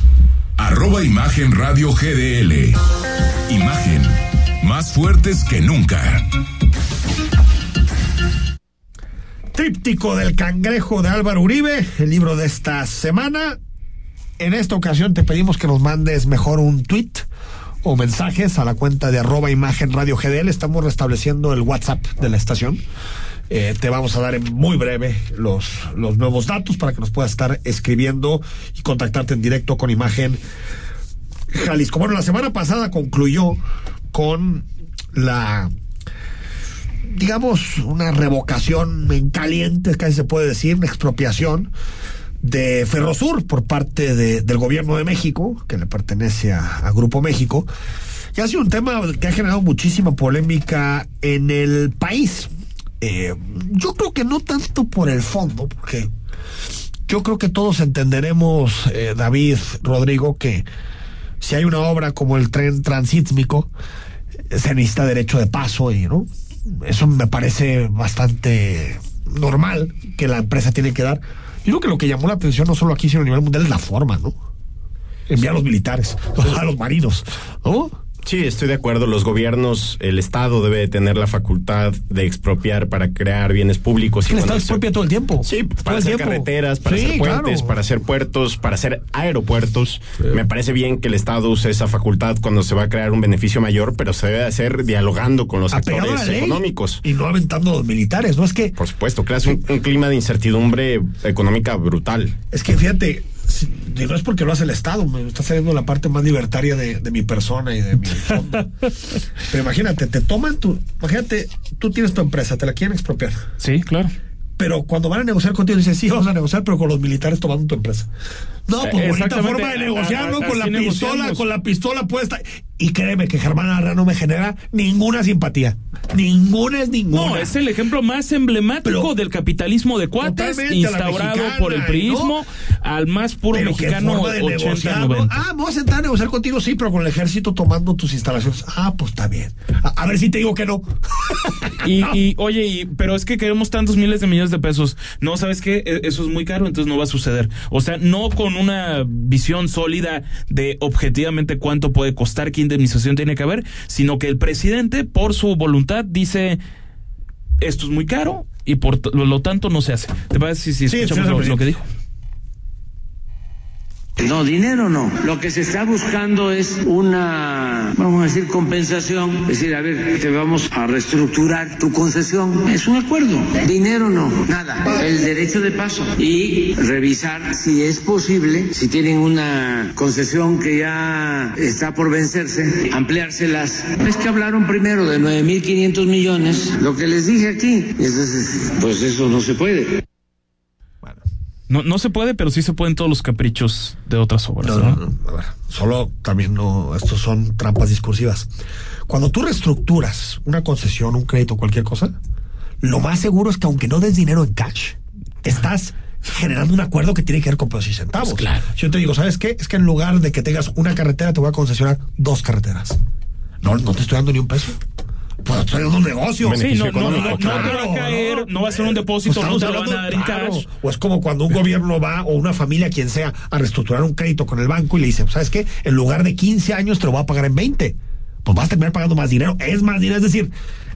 arroba Imagen Radio GDL. Imagen, más fuertes que nunca. Tríptico del cangrejo de Álvaro Uribe, el libro de esta semana. En esta ocasión te pedimos que nos mandes mejor un tweet o mensajes a la cuenta de arroba imagen radio GDL. Estamos restableciendo el WhatsApp de la estación. Eh, te vamos a dar en muy breve los, los nuevos datos para que nos puedas estar escribiendo y contactarte en directo con imagen Jalisco. Bueno, la semana pasada concluyó con la digamos, una revocación en caliente, casi se puede decir, una expropiación de Ferrosur por parte de- del gobierno de México, que le pertenece a, a Grupo México. Y ha sido un tema que ha generado muchísima polémica en el país. Eh, yo creo que no tanto por el fondo, porque yo creo que todos entenderemos, eh, David, Rodrigo, que si hay una obra como el tren transísmico, eh, se necesita derecho de paso y, ¿no? Eso me parece bastante normal que la empresa tiene que dar. Yo creo que lo que llamó la atención no solo aquí, sino a nivel mundial es la forma, ¿no? Enviar a los militares, a los marinos, ¿no? Sí, estoy de acuerdo. Los gobiernos, el Estado debe de tener la facultad de expropiar para crear bienes públicos. El Estado expropia todo el tiempo. Sí, para hacer tiempo. carreteras, para Sí, hacer puentes, claro. para hacer puertos, para hacer aeropuertos. Me parece bien que el Estado use esa facultad cuando se va a crear un beneficio mayor, pero se debe hacer dialogando con los Apegado actores ley económicos. Y no aventando a los militares, ¿no? Es que, Por supuesto, creas un, un clima de incertidumbre económica brutal. es que fíjate, y no es porque lo hace el Estado, me está saliendo la parte más libertaria de, de mi persona y de mi fondo. Pero imagínate, te toman tu. Imagínate, tú tienes tu empresa, te la quieren expropiar. Sí, claro. Pero cuando van a negociar contigo, dicen, sí, vamos a negociar, pero con los militares tomando tu empresa. No, pues bonita forma de negociar, ¿no? Con la pistola, negociamos. con la pistola puesta. Y créeme que Germán Arra no me genera ninguna simpatía. Ninguna es ninguna. No, es el ejemplo más emblemático Pero- del capitalismo de cuates instaurado mexicana, por el ¿no? priismo al más puro Pero mexicano forma de 80 negociar, ¿no? 90. Ah, voy a sentar a negociar contigo, sí, pero con el ejército tomando tus instalaciones. Ah, pues está bien. A, a ver si te digo que no. Y, y, oye, y, pero es que queremos tantos miles de millones de pesos. No, ¿sabes qué? E- Eso es muy caro, entonces no va a suceder. O sea, no con una visión sólida de objetivamente cuánto puede costar, qué indemnización tiene que haber, sino que el presidente, por su voluntad, dice esto es muy caro y por lo, tanto no se hace. ¿Te parece si, escuchamos sí, lo, sí. lo que dijo? No, dinero no. Lo que se está buscando es una, vamos a decir, compensación. Es decir, a ver, te vamos a reestructurar tu concesión. Es un acuerdo. Dinero no, nada. El derecho de paso. Y revisar si es posible, si tienen una concesión que ya está por vencerse, ampliárselas. Es que hablaron primero de 9.500 millones, lo que les dije aquí. Entonces, pues eso no se puede. No, no se puede, pero sí se pueden todos los caprichos de otras obras. No, ¿no? no, no, a ver, solo también no, estos son trampas discursivas. Cuando tú reestructuras una concesión, un crédito, cualquier cosa, lo más seguro es que aunque no des dinero en cash, estás generando un acuerdo que tiene que ver con pesos y centavos. Pues claro. Si yo te digo, ¿sabes qué? Es que en lugar de que tengas una carretera, te voy a concesionar dos carreteras. No, no te estoy dando ni un peso. Pues estoy dando un negocio. Sí, no, no, Claro, va a caer, no va a ser un depósito, Pues no te lo van a dar en cash. claro. O es como cuando un gobierno va o una familia, quien sea, a reestructurar un crédito con el banco y le dice, ¿sabes qué? En lugar de 15 años te lo voy a pagar en 20. Pues vas a terminar pagando más dinero. Es más dinero. Es decir,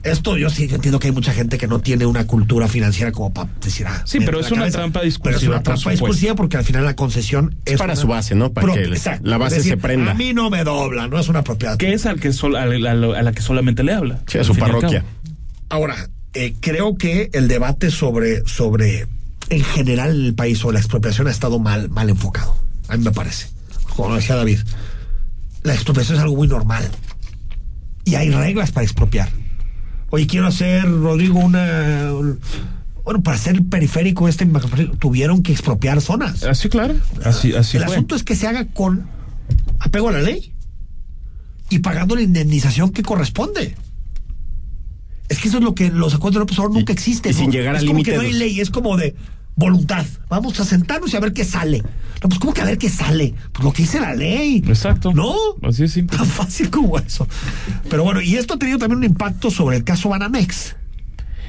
esto yo sí yo entiendo que hay mucha gente que no tiene una cultura financiera como para decir, ah, Sí, pero es una cabeza. trampa Pero es discursiva, una trampa supuesto. discursiva porque al final la concesión es. para una- su base, ¿no? Para Pro- que el- exacto. la base Es decir, se prenda. A mí no me dobla, no es una propiedad. Que es al que sol- a, la, a la que solamente le habla. Sí, a su parroquia. Ahora, eh, creo que el debate sobre, sobre, en general, en el país sobre la expropiación ha estado mal, mal enfocado. A mí me parece. Como decía David, la expropiación es algo muy normal. Y hay reglas para expropiar. Oye, quiero hacer, Rodrigo, una. Bueno, para hacer el periférico este, tuvieron que expropiar zonas. Así, claro. Así, así el fue. asunto es que se haga con apego a la ley y pagando la indemnización que corresponde. Es que eso es lo que los acuerdos de López Obrador nunca existen. y sin ¿no? llegar es al como que límite no hay ley, es como de voluntad. Vamos a sentarnos y a ver qué sale. No, pues ¿cómo que a ver qué sale? Pues lo que dice la ley. Exacto. ¿No? Así es simple. Tan fácil como eso. Pero bueno, y esto ha tenido también un impacto sobre el caso Banamex.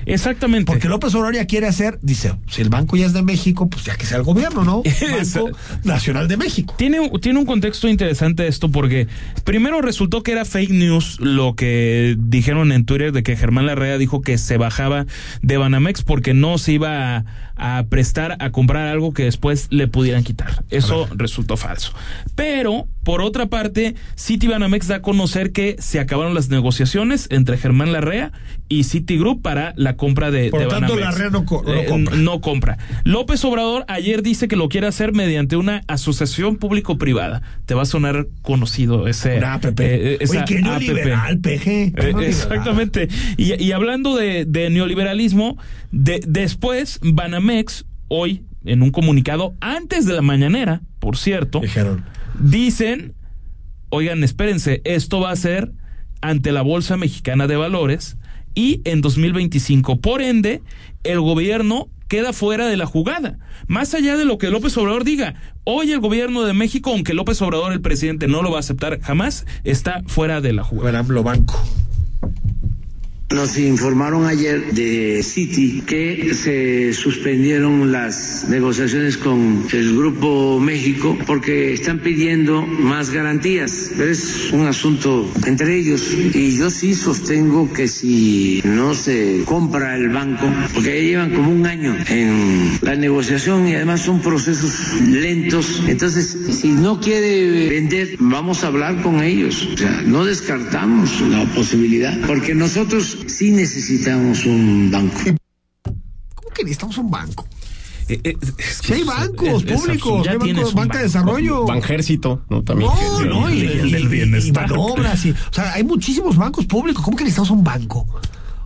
Exactamente. Porque López Obrador ya quiere hacer, dice, si el banco ya es de México, pues ya que sea el gobierno, ¿no? Banco Nacional de México. Tiene, tiene un contexto interesante esto porque primero resultó que era fake news lo que dijeron en Twitter de que Germán Larrea dijo que se bajaba de Banamex porque no se iba a, a prestar a comprar algo que después le pudieran quitar. Eso resultó falso. Pero, por otra parte, City Banamex da a conocer que se acabaron las negociaciones entre Germán Larrea y Citigroup para la compra de, Por de lo tanto, Banamex. Larrea no co- no Eh, compra. no compra. López Obrador ayer dice que lo quiere hacer mediante una asociación público-privada. Te va a sonar conocido ese. Una APP. eh, esa Oye, neoliberal, peje. Eh, exactamente. Y, y hablando de, de neoliberalismo, de, después Banamex, hoy, en un comunicado, antes de la mañanera, por cierto, Dijeron. dicen, oigan, espérense, esto va a ser ante la Bolsa Mexicana de Valores y en 2025. Por ende, el gobierno queda fuera de la jugada. Más allá de lo que López Obrador diga, hoy el gobierno de México, aunque López Obrador, el presidente, no lo va a aceptar jamás, está fuera de la jugada. Banco. Nos informaron ayer de Citi que se suspendieron las negociaciones con el Grupo México porque están pidiendo más garantías. Pero es un asunto entre ellos. Y yo sí sostengo que si no se compra el banco, porque ya llevan como un año en la negociación y además son procesos lentos. Entonces, si no quiere vender, vamos a hablar con ellos. O sea, no descartamos la posibilidad, porque nosotros sí necesitamos un banco. ¿Cómo que necesitamos un banco? Eh, eh, es Si hay bancos es- es públicos. Ya hay bancos, banca de banco. desarrollo. Banjército, ¿no? También. No, que- no, y, el y- del y- bienestar. y Banobras, y- o sea, hay muchísimos bancos públicos. ¿Cómo que necesitamos un banco?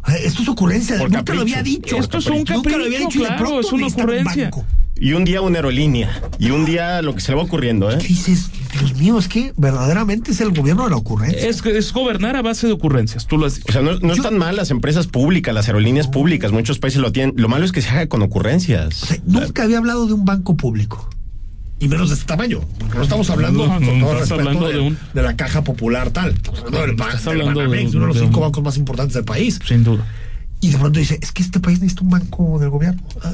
Eh, Esto es ocurrencia. Por Nunca capricho. lo había dicho. Esto es un Nunca lo había capricho, dicho y de pronto es una necesitan un ocurrencia. banco. Y un día una aerolínea. Y un día lo que se le va ocurriendo, ¿eh? ¿Qué dices? Dios mío, es que verdaderamente es el gobierno de la ocurrencia. Es, es gobernar a base de ocurrencias, tú lo has dicho. O sea, no, no están mal las empresas públicas, las aerolíneas públicas. Muchos países lo tienen. Lo malo es que se haga con ocurrencias. O sea, nunca había hablado de un banco público. Y menos de este tamaño. Porque no estamos hablando, No, no, con todo estás respeto, hablando de, de un- de la caja popular tal. Estamos hablando del, ban- Estás del hablando de Banamex, un- uno de los de cinco un- bancos más importantes del país. Sin duda. Y de pronto dice, es que este país necesita un banco del gobierno. Ah,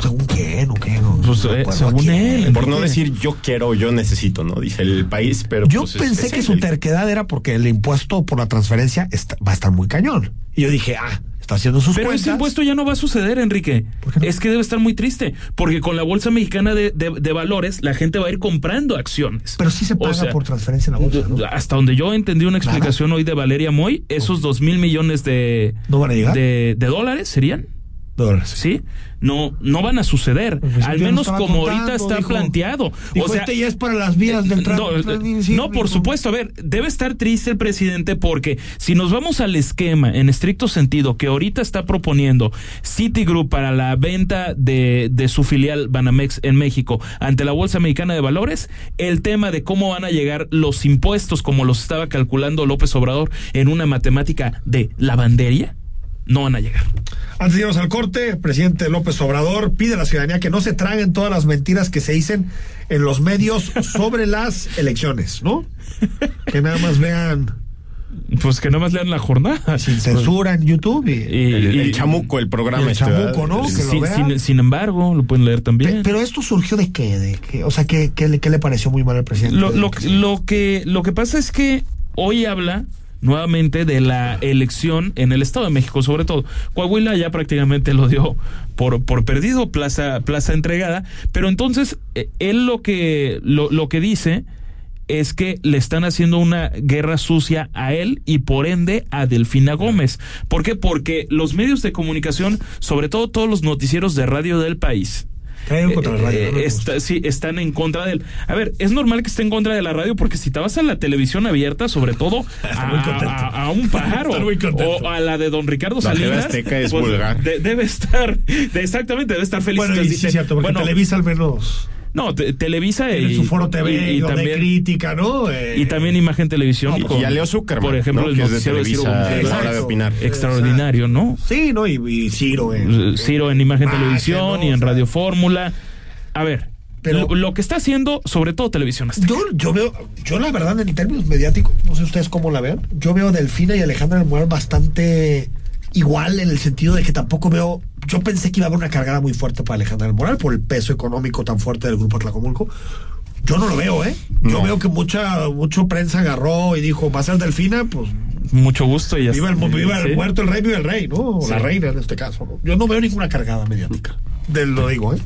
¿Según quién o qué? No, Pues, no eh, según él. Por no decir yo quiero o yo necesito, ¿no? Dice el país, pero. Yo pues, es- pensé es que él su el- terquedad era porque el impuesto por la transferencia está- va a estar muy cañón. Y yo dije, ah, está haciendo sus Pero cuentas. ese impuesto ya no va a suceder, Enrique. Es que debe estar muy triste, porque con la Bolsa Mexicana de, de- de Valores la gente va a ir comprando acciones. Pero sí se paga O sea, por transferencia en la bolsa, ¿no? Hasta donde yo entendí una explicación hoy de Valeria Moy, esos dos mil millones de, ¿No van a llegar? de, de dólares serían. Dólares. Sí, no, no van a suceder. Pues Al menos como contando, ahorita está dijo- planteado. Dijo, o sea, este ya es para las vías del tren. no, no, por supuesto. A ver, debe estar triste el presidente porque si nos vamos al esquema en estricto sentido que ahorita está proponiendo Citigroup para la venta de, de su filial Banamex en México ante la Bolsa Mexicana de Valores, el tema de cómo van a llegar los impuestos como los estaba calculando López Obrador en una matemática de lavandería, no van a llegar. Antes de irnos al corte, el presidente López Obrador pide a la ciudadanía que no se traguen todas las mentiras que se dicen en los medios sobre las elecciones, ¿no? Que nada más vean Pues que nada más lean la jornada. sin censura en YouTube y, El, el chamuco, el programa. el este, chamuco, ¿no? Que lo Sin, vean. sin- sin embargo, lo pueden leer también. Pe- Pero esto surgió de qué, de qué? o sea, ¿qué, qué, le, qué le pareció muy mal al presidente? Lo, lo, lo que, lo que pasa es que hoy habla nuevamente de la elección en el Estado de México, sobre todo. Coahuila ya prácticamente lo dio por, por perdido, plaza, plaza entregada, pero entonces eh, él lo que, lo, lo que dice es que le están haciendo una guerra sucia a él y por ende a Delfina Gómez. ¿Por qué? Porque los medios de comunicación, sobre todo todos los noticieros de radio del país, Caen contra la radio, eh, está- sí, están en contra de él. A ver, es normal que esté en contra de la radio porque si te vas a la televisión abierta, sobre todo a, muy contento. a- a un pájaro o a la de don Ricardo La Salinas, Azteca es vulgar. de- debe estar, de- exactamente, debe estar feliz. Bueno, y sí, cierto, porque bueno, Televisa al menos no, te- Televisa y, su foro TV y- y también crítica, ¿no? Eh, y también Imagen Televisión. Y- y a Leo Zuckerman, Por ejemplo, ¿no? el Que es de noticiero de Ciro Televisa, hora de opinar. Extraordinario, ¿no? Sí, ¿no? Y, y Ciro, eh. Ciro en Imagen Imagen, Televisión ¿no? y en Radio Fórmula. A ver, Pero- lo, lo que está haciendo, sobre todo Televisión Azteca. Yo, yo veo, yo la verdad en términos mediáticos, no sé ustedes cómo la vean, yo veo a Delfina y Alejandra del Moral bastante igual en el sentido de que tampoco veo, yo pensé que iba a haber una cargada muy fuerte para Alejandra del Moral por el peso económico tan fuerte del grupo Atlacomulco. Yo no lo veo, ¿eh? Yo No. veo que mucha, mucho prensa agarró y dijo, va a ser Delfina, pues Mucho gusto y ya viva el, viva el Sí. muerto el rey, viva el rey, ¿no? O la Sí. reina en este caso, ¿no? Yo no veo ninguna cargada mediática. De, lo digo, ¿eh?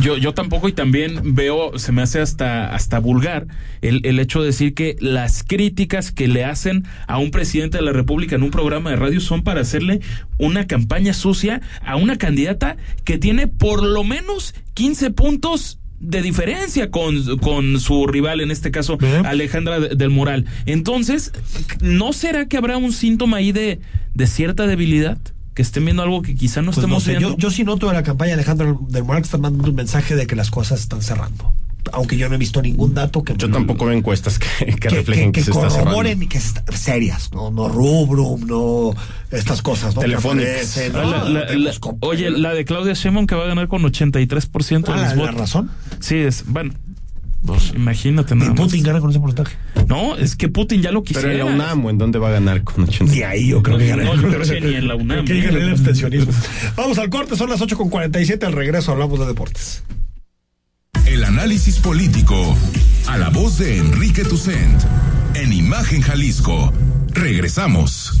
Yo, yo tampoco y también veo, se me hace hasta, hasta vulgar el, el hecho de decir que las críticas que le hacen a un presidente de la República en un programa de radio son para hacerle una campaña sucia a una candidata que tiene por lo menos 15 puntos de diferencia con, con su rival, en este caso. Alejandra de- del Moral. Entonces, ¿no será que habrá un síntoma ahí de, de cierta debilidad? Que estén viendo algo que quizá no Pues no estemos sé, viendo. yo, yo sí noto en la campaña de Alejandro del Moral que están mandando un mensaje de que las cosas están cerrando. Aunque yo no he visto ningún dato que Yo tampoco veo encuestas que, que que, reflejen que, que se está corroboren y que está- serias, no, no rubrum, no estas cosas, ¿no? Telefónicas. aparecen, Ah, ¿no? la- la- Tenemos la- comp- oye, la de Claudia Sheinbaum que va a ganar con 83% Ah, de la, los la votos. razón. Sí, es, bueno, pues imagínate nada más. Putin gana con ese porcentaje. No, es que Putin ya lo quisiera. Pero en la UNAM, ¿o ¿en dónde va a ganar con 80? Ni ahí yo creo que gana. No, yo creo que ni en la UNAM. Que gane el abstencionismo. Vamos al corte, son las 8 con 47. Al regreso hablamos de deportes. El análisis político. A la voz de Enrique Tucent. En Imagen Jalisco. Regresamos.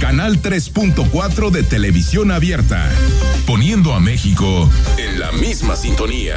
Canal 3.4 de televisión abierta, poniendo a México en la misma sintonía.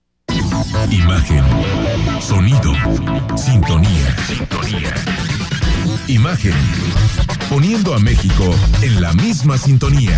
Imagen, sonido, sintonía. Sintonía. Imagen. Poniendo a México en la misma sintonía.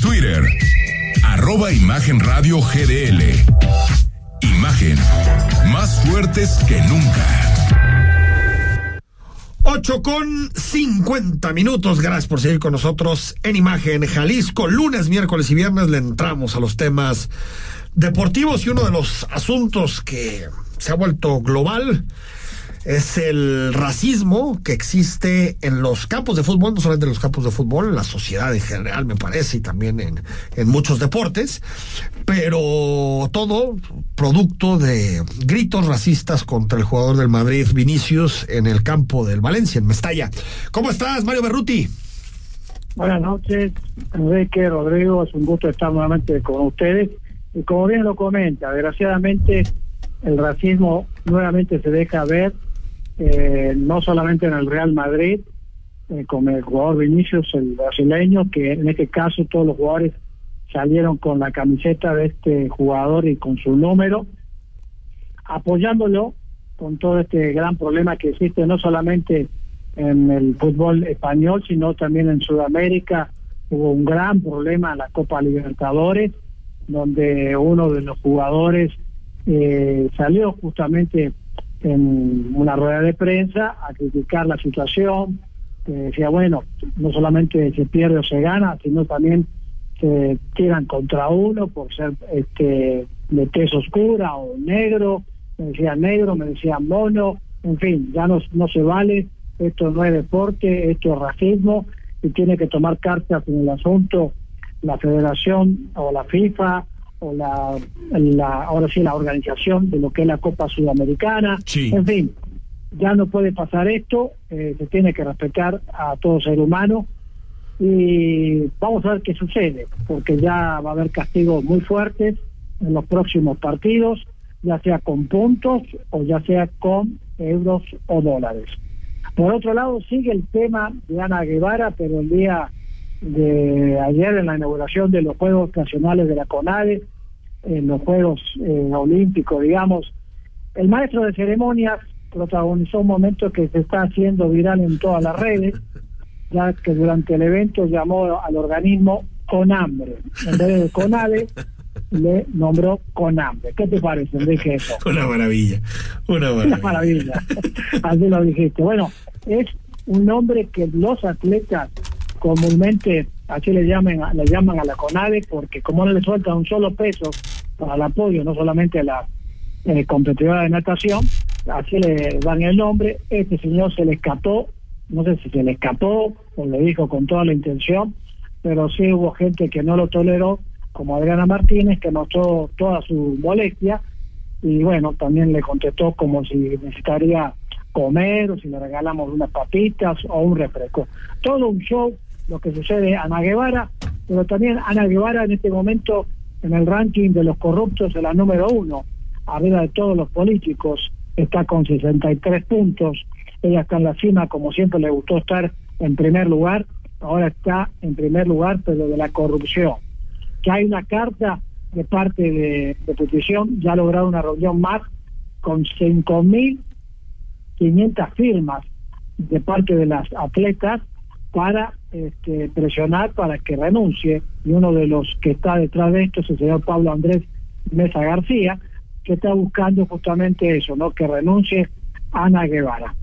Twitter, arroba Imagen Radio GDL. Imagen, más fuertes que nunca. 8 con 50 minutos. Gracias por seguir con nosotros en Imagen Jalisco. Lunes, miércoles y viernes le entramos a los temas deportivos y uno de los asuntos que se ha vuelto global es el racismo que existe en los campos de fútbol, no solamente en los campos de fútbol, en la sociedad en general, me parece, y también en, en muchos deportes, pero todo producto de gritos racistas contra el jugador del Madrid, Vinicius, en el campo del Valencia, en Mestalla. ¿Cómo estás, Mario Berruti? Buenas noches, Enrique, Rodrigo, es un gusto estar nuevamente con ustedes. Y como bien lo comenta, desgraciadamente el racismo nuevamente se deja ver eh, no solamente en el Real Madrid, eh, con el jugador Vinicius, el brasileño, que en este caso todos los jugadores salieron con la camiseta de este jugador y con su número, apoyándolo con todo este gran problema que existe no solamente en el fútbol español, sino también en Sudamérica. Hubo un gran problema en la Copa Libertadores, donde uno de los jugadores eh, salió justamente en una rueda de prensa a criticar la situación, que decía, bueno, no solamente se pierde o se gana, sino también se tiran contra uno por ser este de tez oscura o negro, me decían negro, me decían mono, en fin, ya no, no se vale, esto no es deporte, esto es racismo y tiene que tomar cartas en el asunto la federación o la FIFA o la, la ahora sí la organización de lo que es la Copa Sudamericana, en fin, ya no puede pasar esto, eh, se tiene que respetar a todo ser humano. Y vamos a ver qué sucede, porque ya va a haber castigos muy fuertes en los próximos partidos, ya sea con puntos o ya sea con euros o dólares. Por otro lado, sigue el tema de Ana Guevara, pero el día de ayer en la inauguración de los Juegos Nacionales de la CONADE, en los Juegos eh, Olímpicos, digamos, el maestro de ceremonias protagonizó un momento que se está haciendo viral en todas las redes, ya que durante el evento llamó al organismo Conambre, en vez de CONADE, le nombró Conambre. ¿Qué te parece, Enrique, eso? Una maravilla, una maravilla. Una maravilla, así lo dijiste. Bueno, es un nombre que los atletas comúnmente así le llaman, le llaman a la CONADE porque como no le sueltan un solo peso para el apoyo, no solamente a la eh, competidora de natación, así le dan el nombre, este señor se le escapó, no sé si se le escapó o le dijo con toda la intención, pero sí hubo gente que no lo toleró, como Adriana Martínez, que mostró toda su molestia y bueno, también le contestó como si necesitaría comer o si le regalamos unas papitas o un refresco. Todo un show lo que sucede a Ana Guevara, pero también Ana Guevara en este momento en el ranking de los corruptos es la número uno, arriba de todos los políticos, está con 63 puntos, ella está en la cima como siempre le gustó estar en primer lugar, ahora está en primer lugar pero de la corrupción. Que hay una carta de parte de, de petición, ya ha logrado una reunión más con 5.500 firmas de parte de las atletas para este, presionar para que renuncie. Y uno de los que está detrás de esto es el señor Pablo Andrés Mesa García, que está buscando justamente eso, ¿no? Que renuncie Ana Guevara.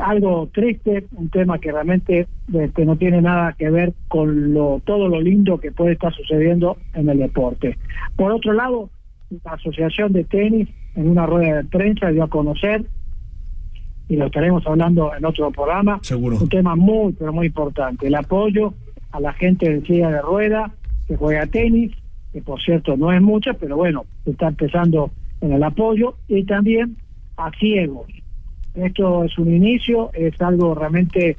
Algo triste, un tema que realmente este, no tiene nada que ver con lo, todo lo lindo que puede estar sucediendo en el deporte. Por otro lado, la Asociación de Tenis en una rueda de prensa dio a conocer y lo estaremos hablando en otro programa. Seguro. Un tema muy, pero muy importante. El apoyo a la gente de silla de rueda que juega tenis, que por cierto no es mucha, pero bueno, está empezando en el apoyo, y también a ciegos. Esto es un inicio, es algo realmente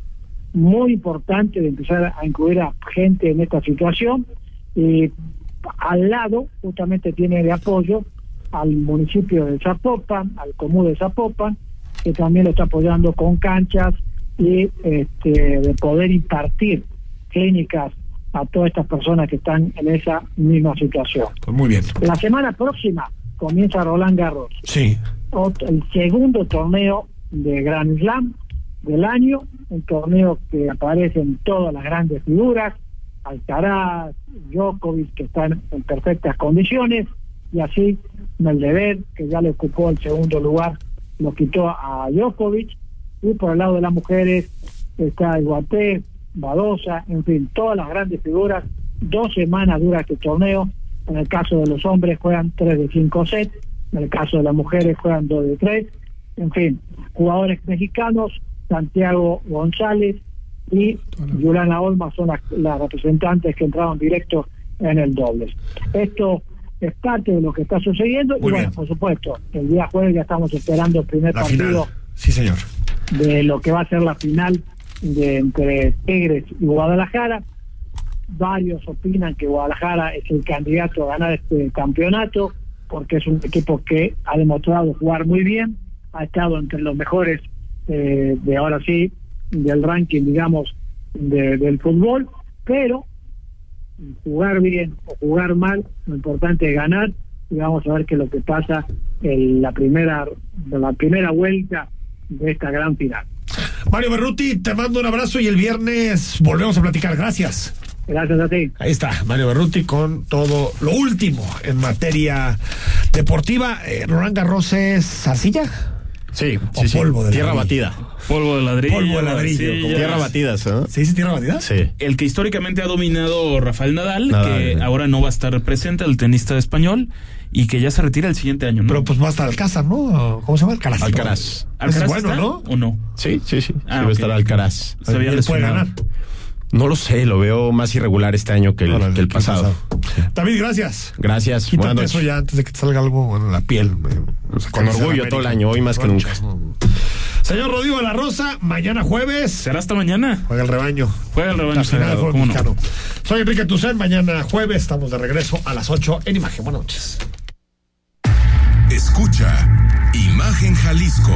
muy importante de empezar a incluir a gente en esta situación. Y al lado, justamente tiene de apoyo al municipio de Zapopan, al común de Zapopan, que también lo está apoyando con canchas y este, de poder impartir clínicas a todas estas personas que están en esa misma situación. Pues muy bien. La semana próxima comienza Roland Garros. Sí. el segundo torneo de Grand Slam del año, un torneo que aparecen todas las grandes figuras, Alcaraz, Djokovic, que están en perfectas condiciones, y así Medvedev, que ya le ocupó el segundo lugar lo quitó a Djokovic, y por el lado de las mujeres está Iguaté, Badosa, en fin, todas las grandes figuras. Dos semanas dura este torneo. En el caso de los hombres juegan 3 de 5 sets, en el caso de las mujeres juegan 2 de 3. En fin, jugadores mexicanos, Santiago González y Yulana Olma son las, las representantes que entraron directo en el dobles. Esto es parte de lo que está sucediendo. y bueno, por supuesto, el día jueves ya estamos esperando el primer partido. Sí, señor. De lo que va a ser la final de entre Tigres y Guadalajara. Varios opinan que Guadalajara es el candidato a ganar este campeonato porque es un equipo que ha demostrado jugar muy bien, ha estado entre los mejores eh, de ahora sí del ranking, digamos, del fútbol, pero jugar bien o jugar mal, lo importante es ganar y vamos a ver qué es lo que pasa en la primera, la primera vuelta de esta gran final. Mario Berruti, te mando un abrazo y el viernes volvemos a platicar. Gracias. Gracias a ti. Ahí está, Mario Berruti con todo lo último en materia deportiva. Eh, Roland Garros es arcilla. Sí, o polvo de tierra ladrillo? batida. Polvo de ladrillo. Polvo de ladrillo. sí, Tierra batida, ¿no? ¿Se dice tierra batida? Sí. El que históricamente ha dominado Rafael Nadal, Nadal, que sí. ahora no va a estar presente, el tenista español, y que ya se retira el siguiente año, ¿no? Pero pues va a estar Alcázar, ¿no? ¿Cómo se llama? Alcaraz. Alcaraz. Ese ¿Alcaraz es bueno, está ¿no? ¿O no? Sí, sí, sí. Ah, sí va a estar Alcaraz. Se había puede ganar. No lo sé, lo veo más irregular este año que el, Órale, que el qué pasado. David, gracias. Gracias. Quítate eso ya antes de que te salga algo en la piel. o sea, Con orgullo todo el año, hoy más que nunca. Señor Rodrigo de la Rosa, mañana jueves. ¿Será hasta mañana? Juega el rebaño. Juega el rebaño La final ¿cómo no? Soy Enrique Tucen, mañana jueves estamos de regreso a las 8 en Imagen. Buenas noches. Escucha Imagen Jalisco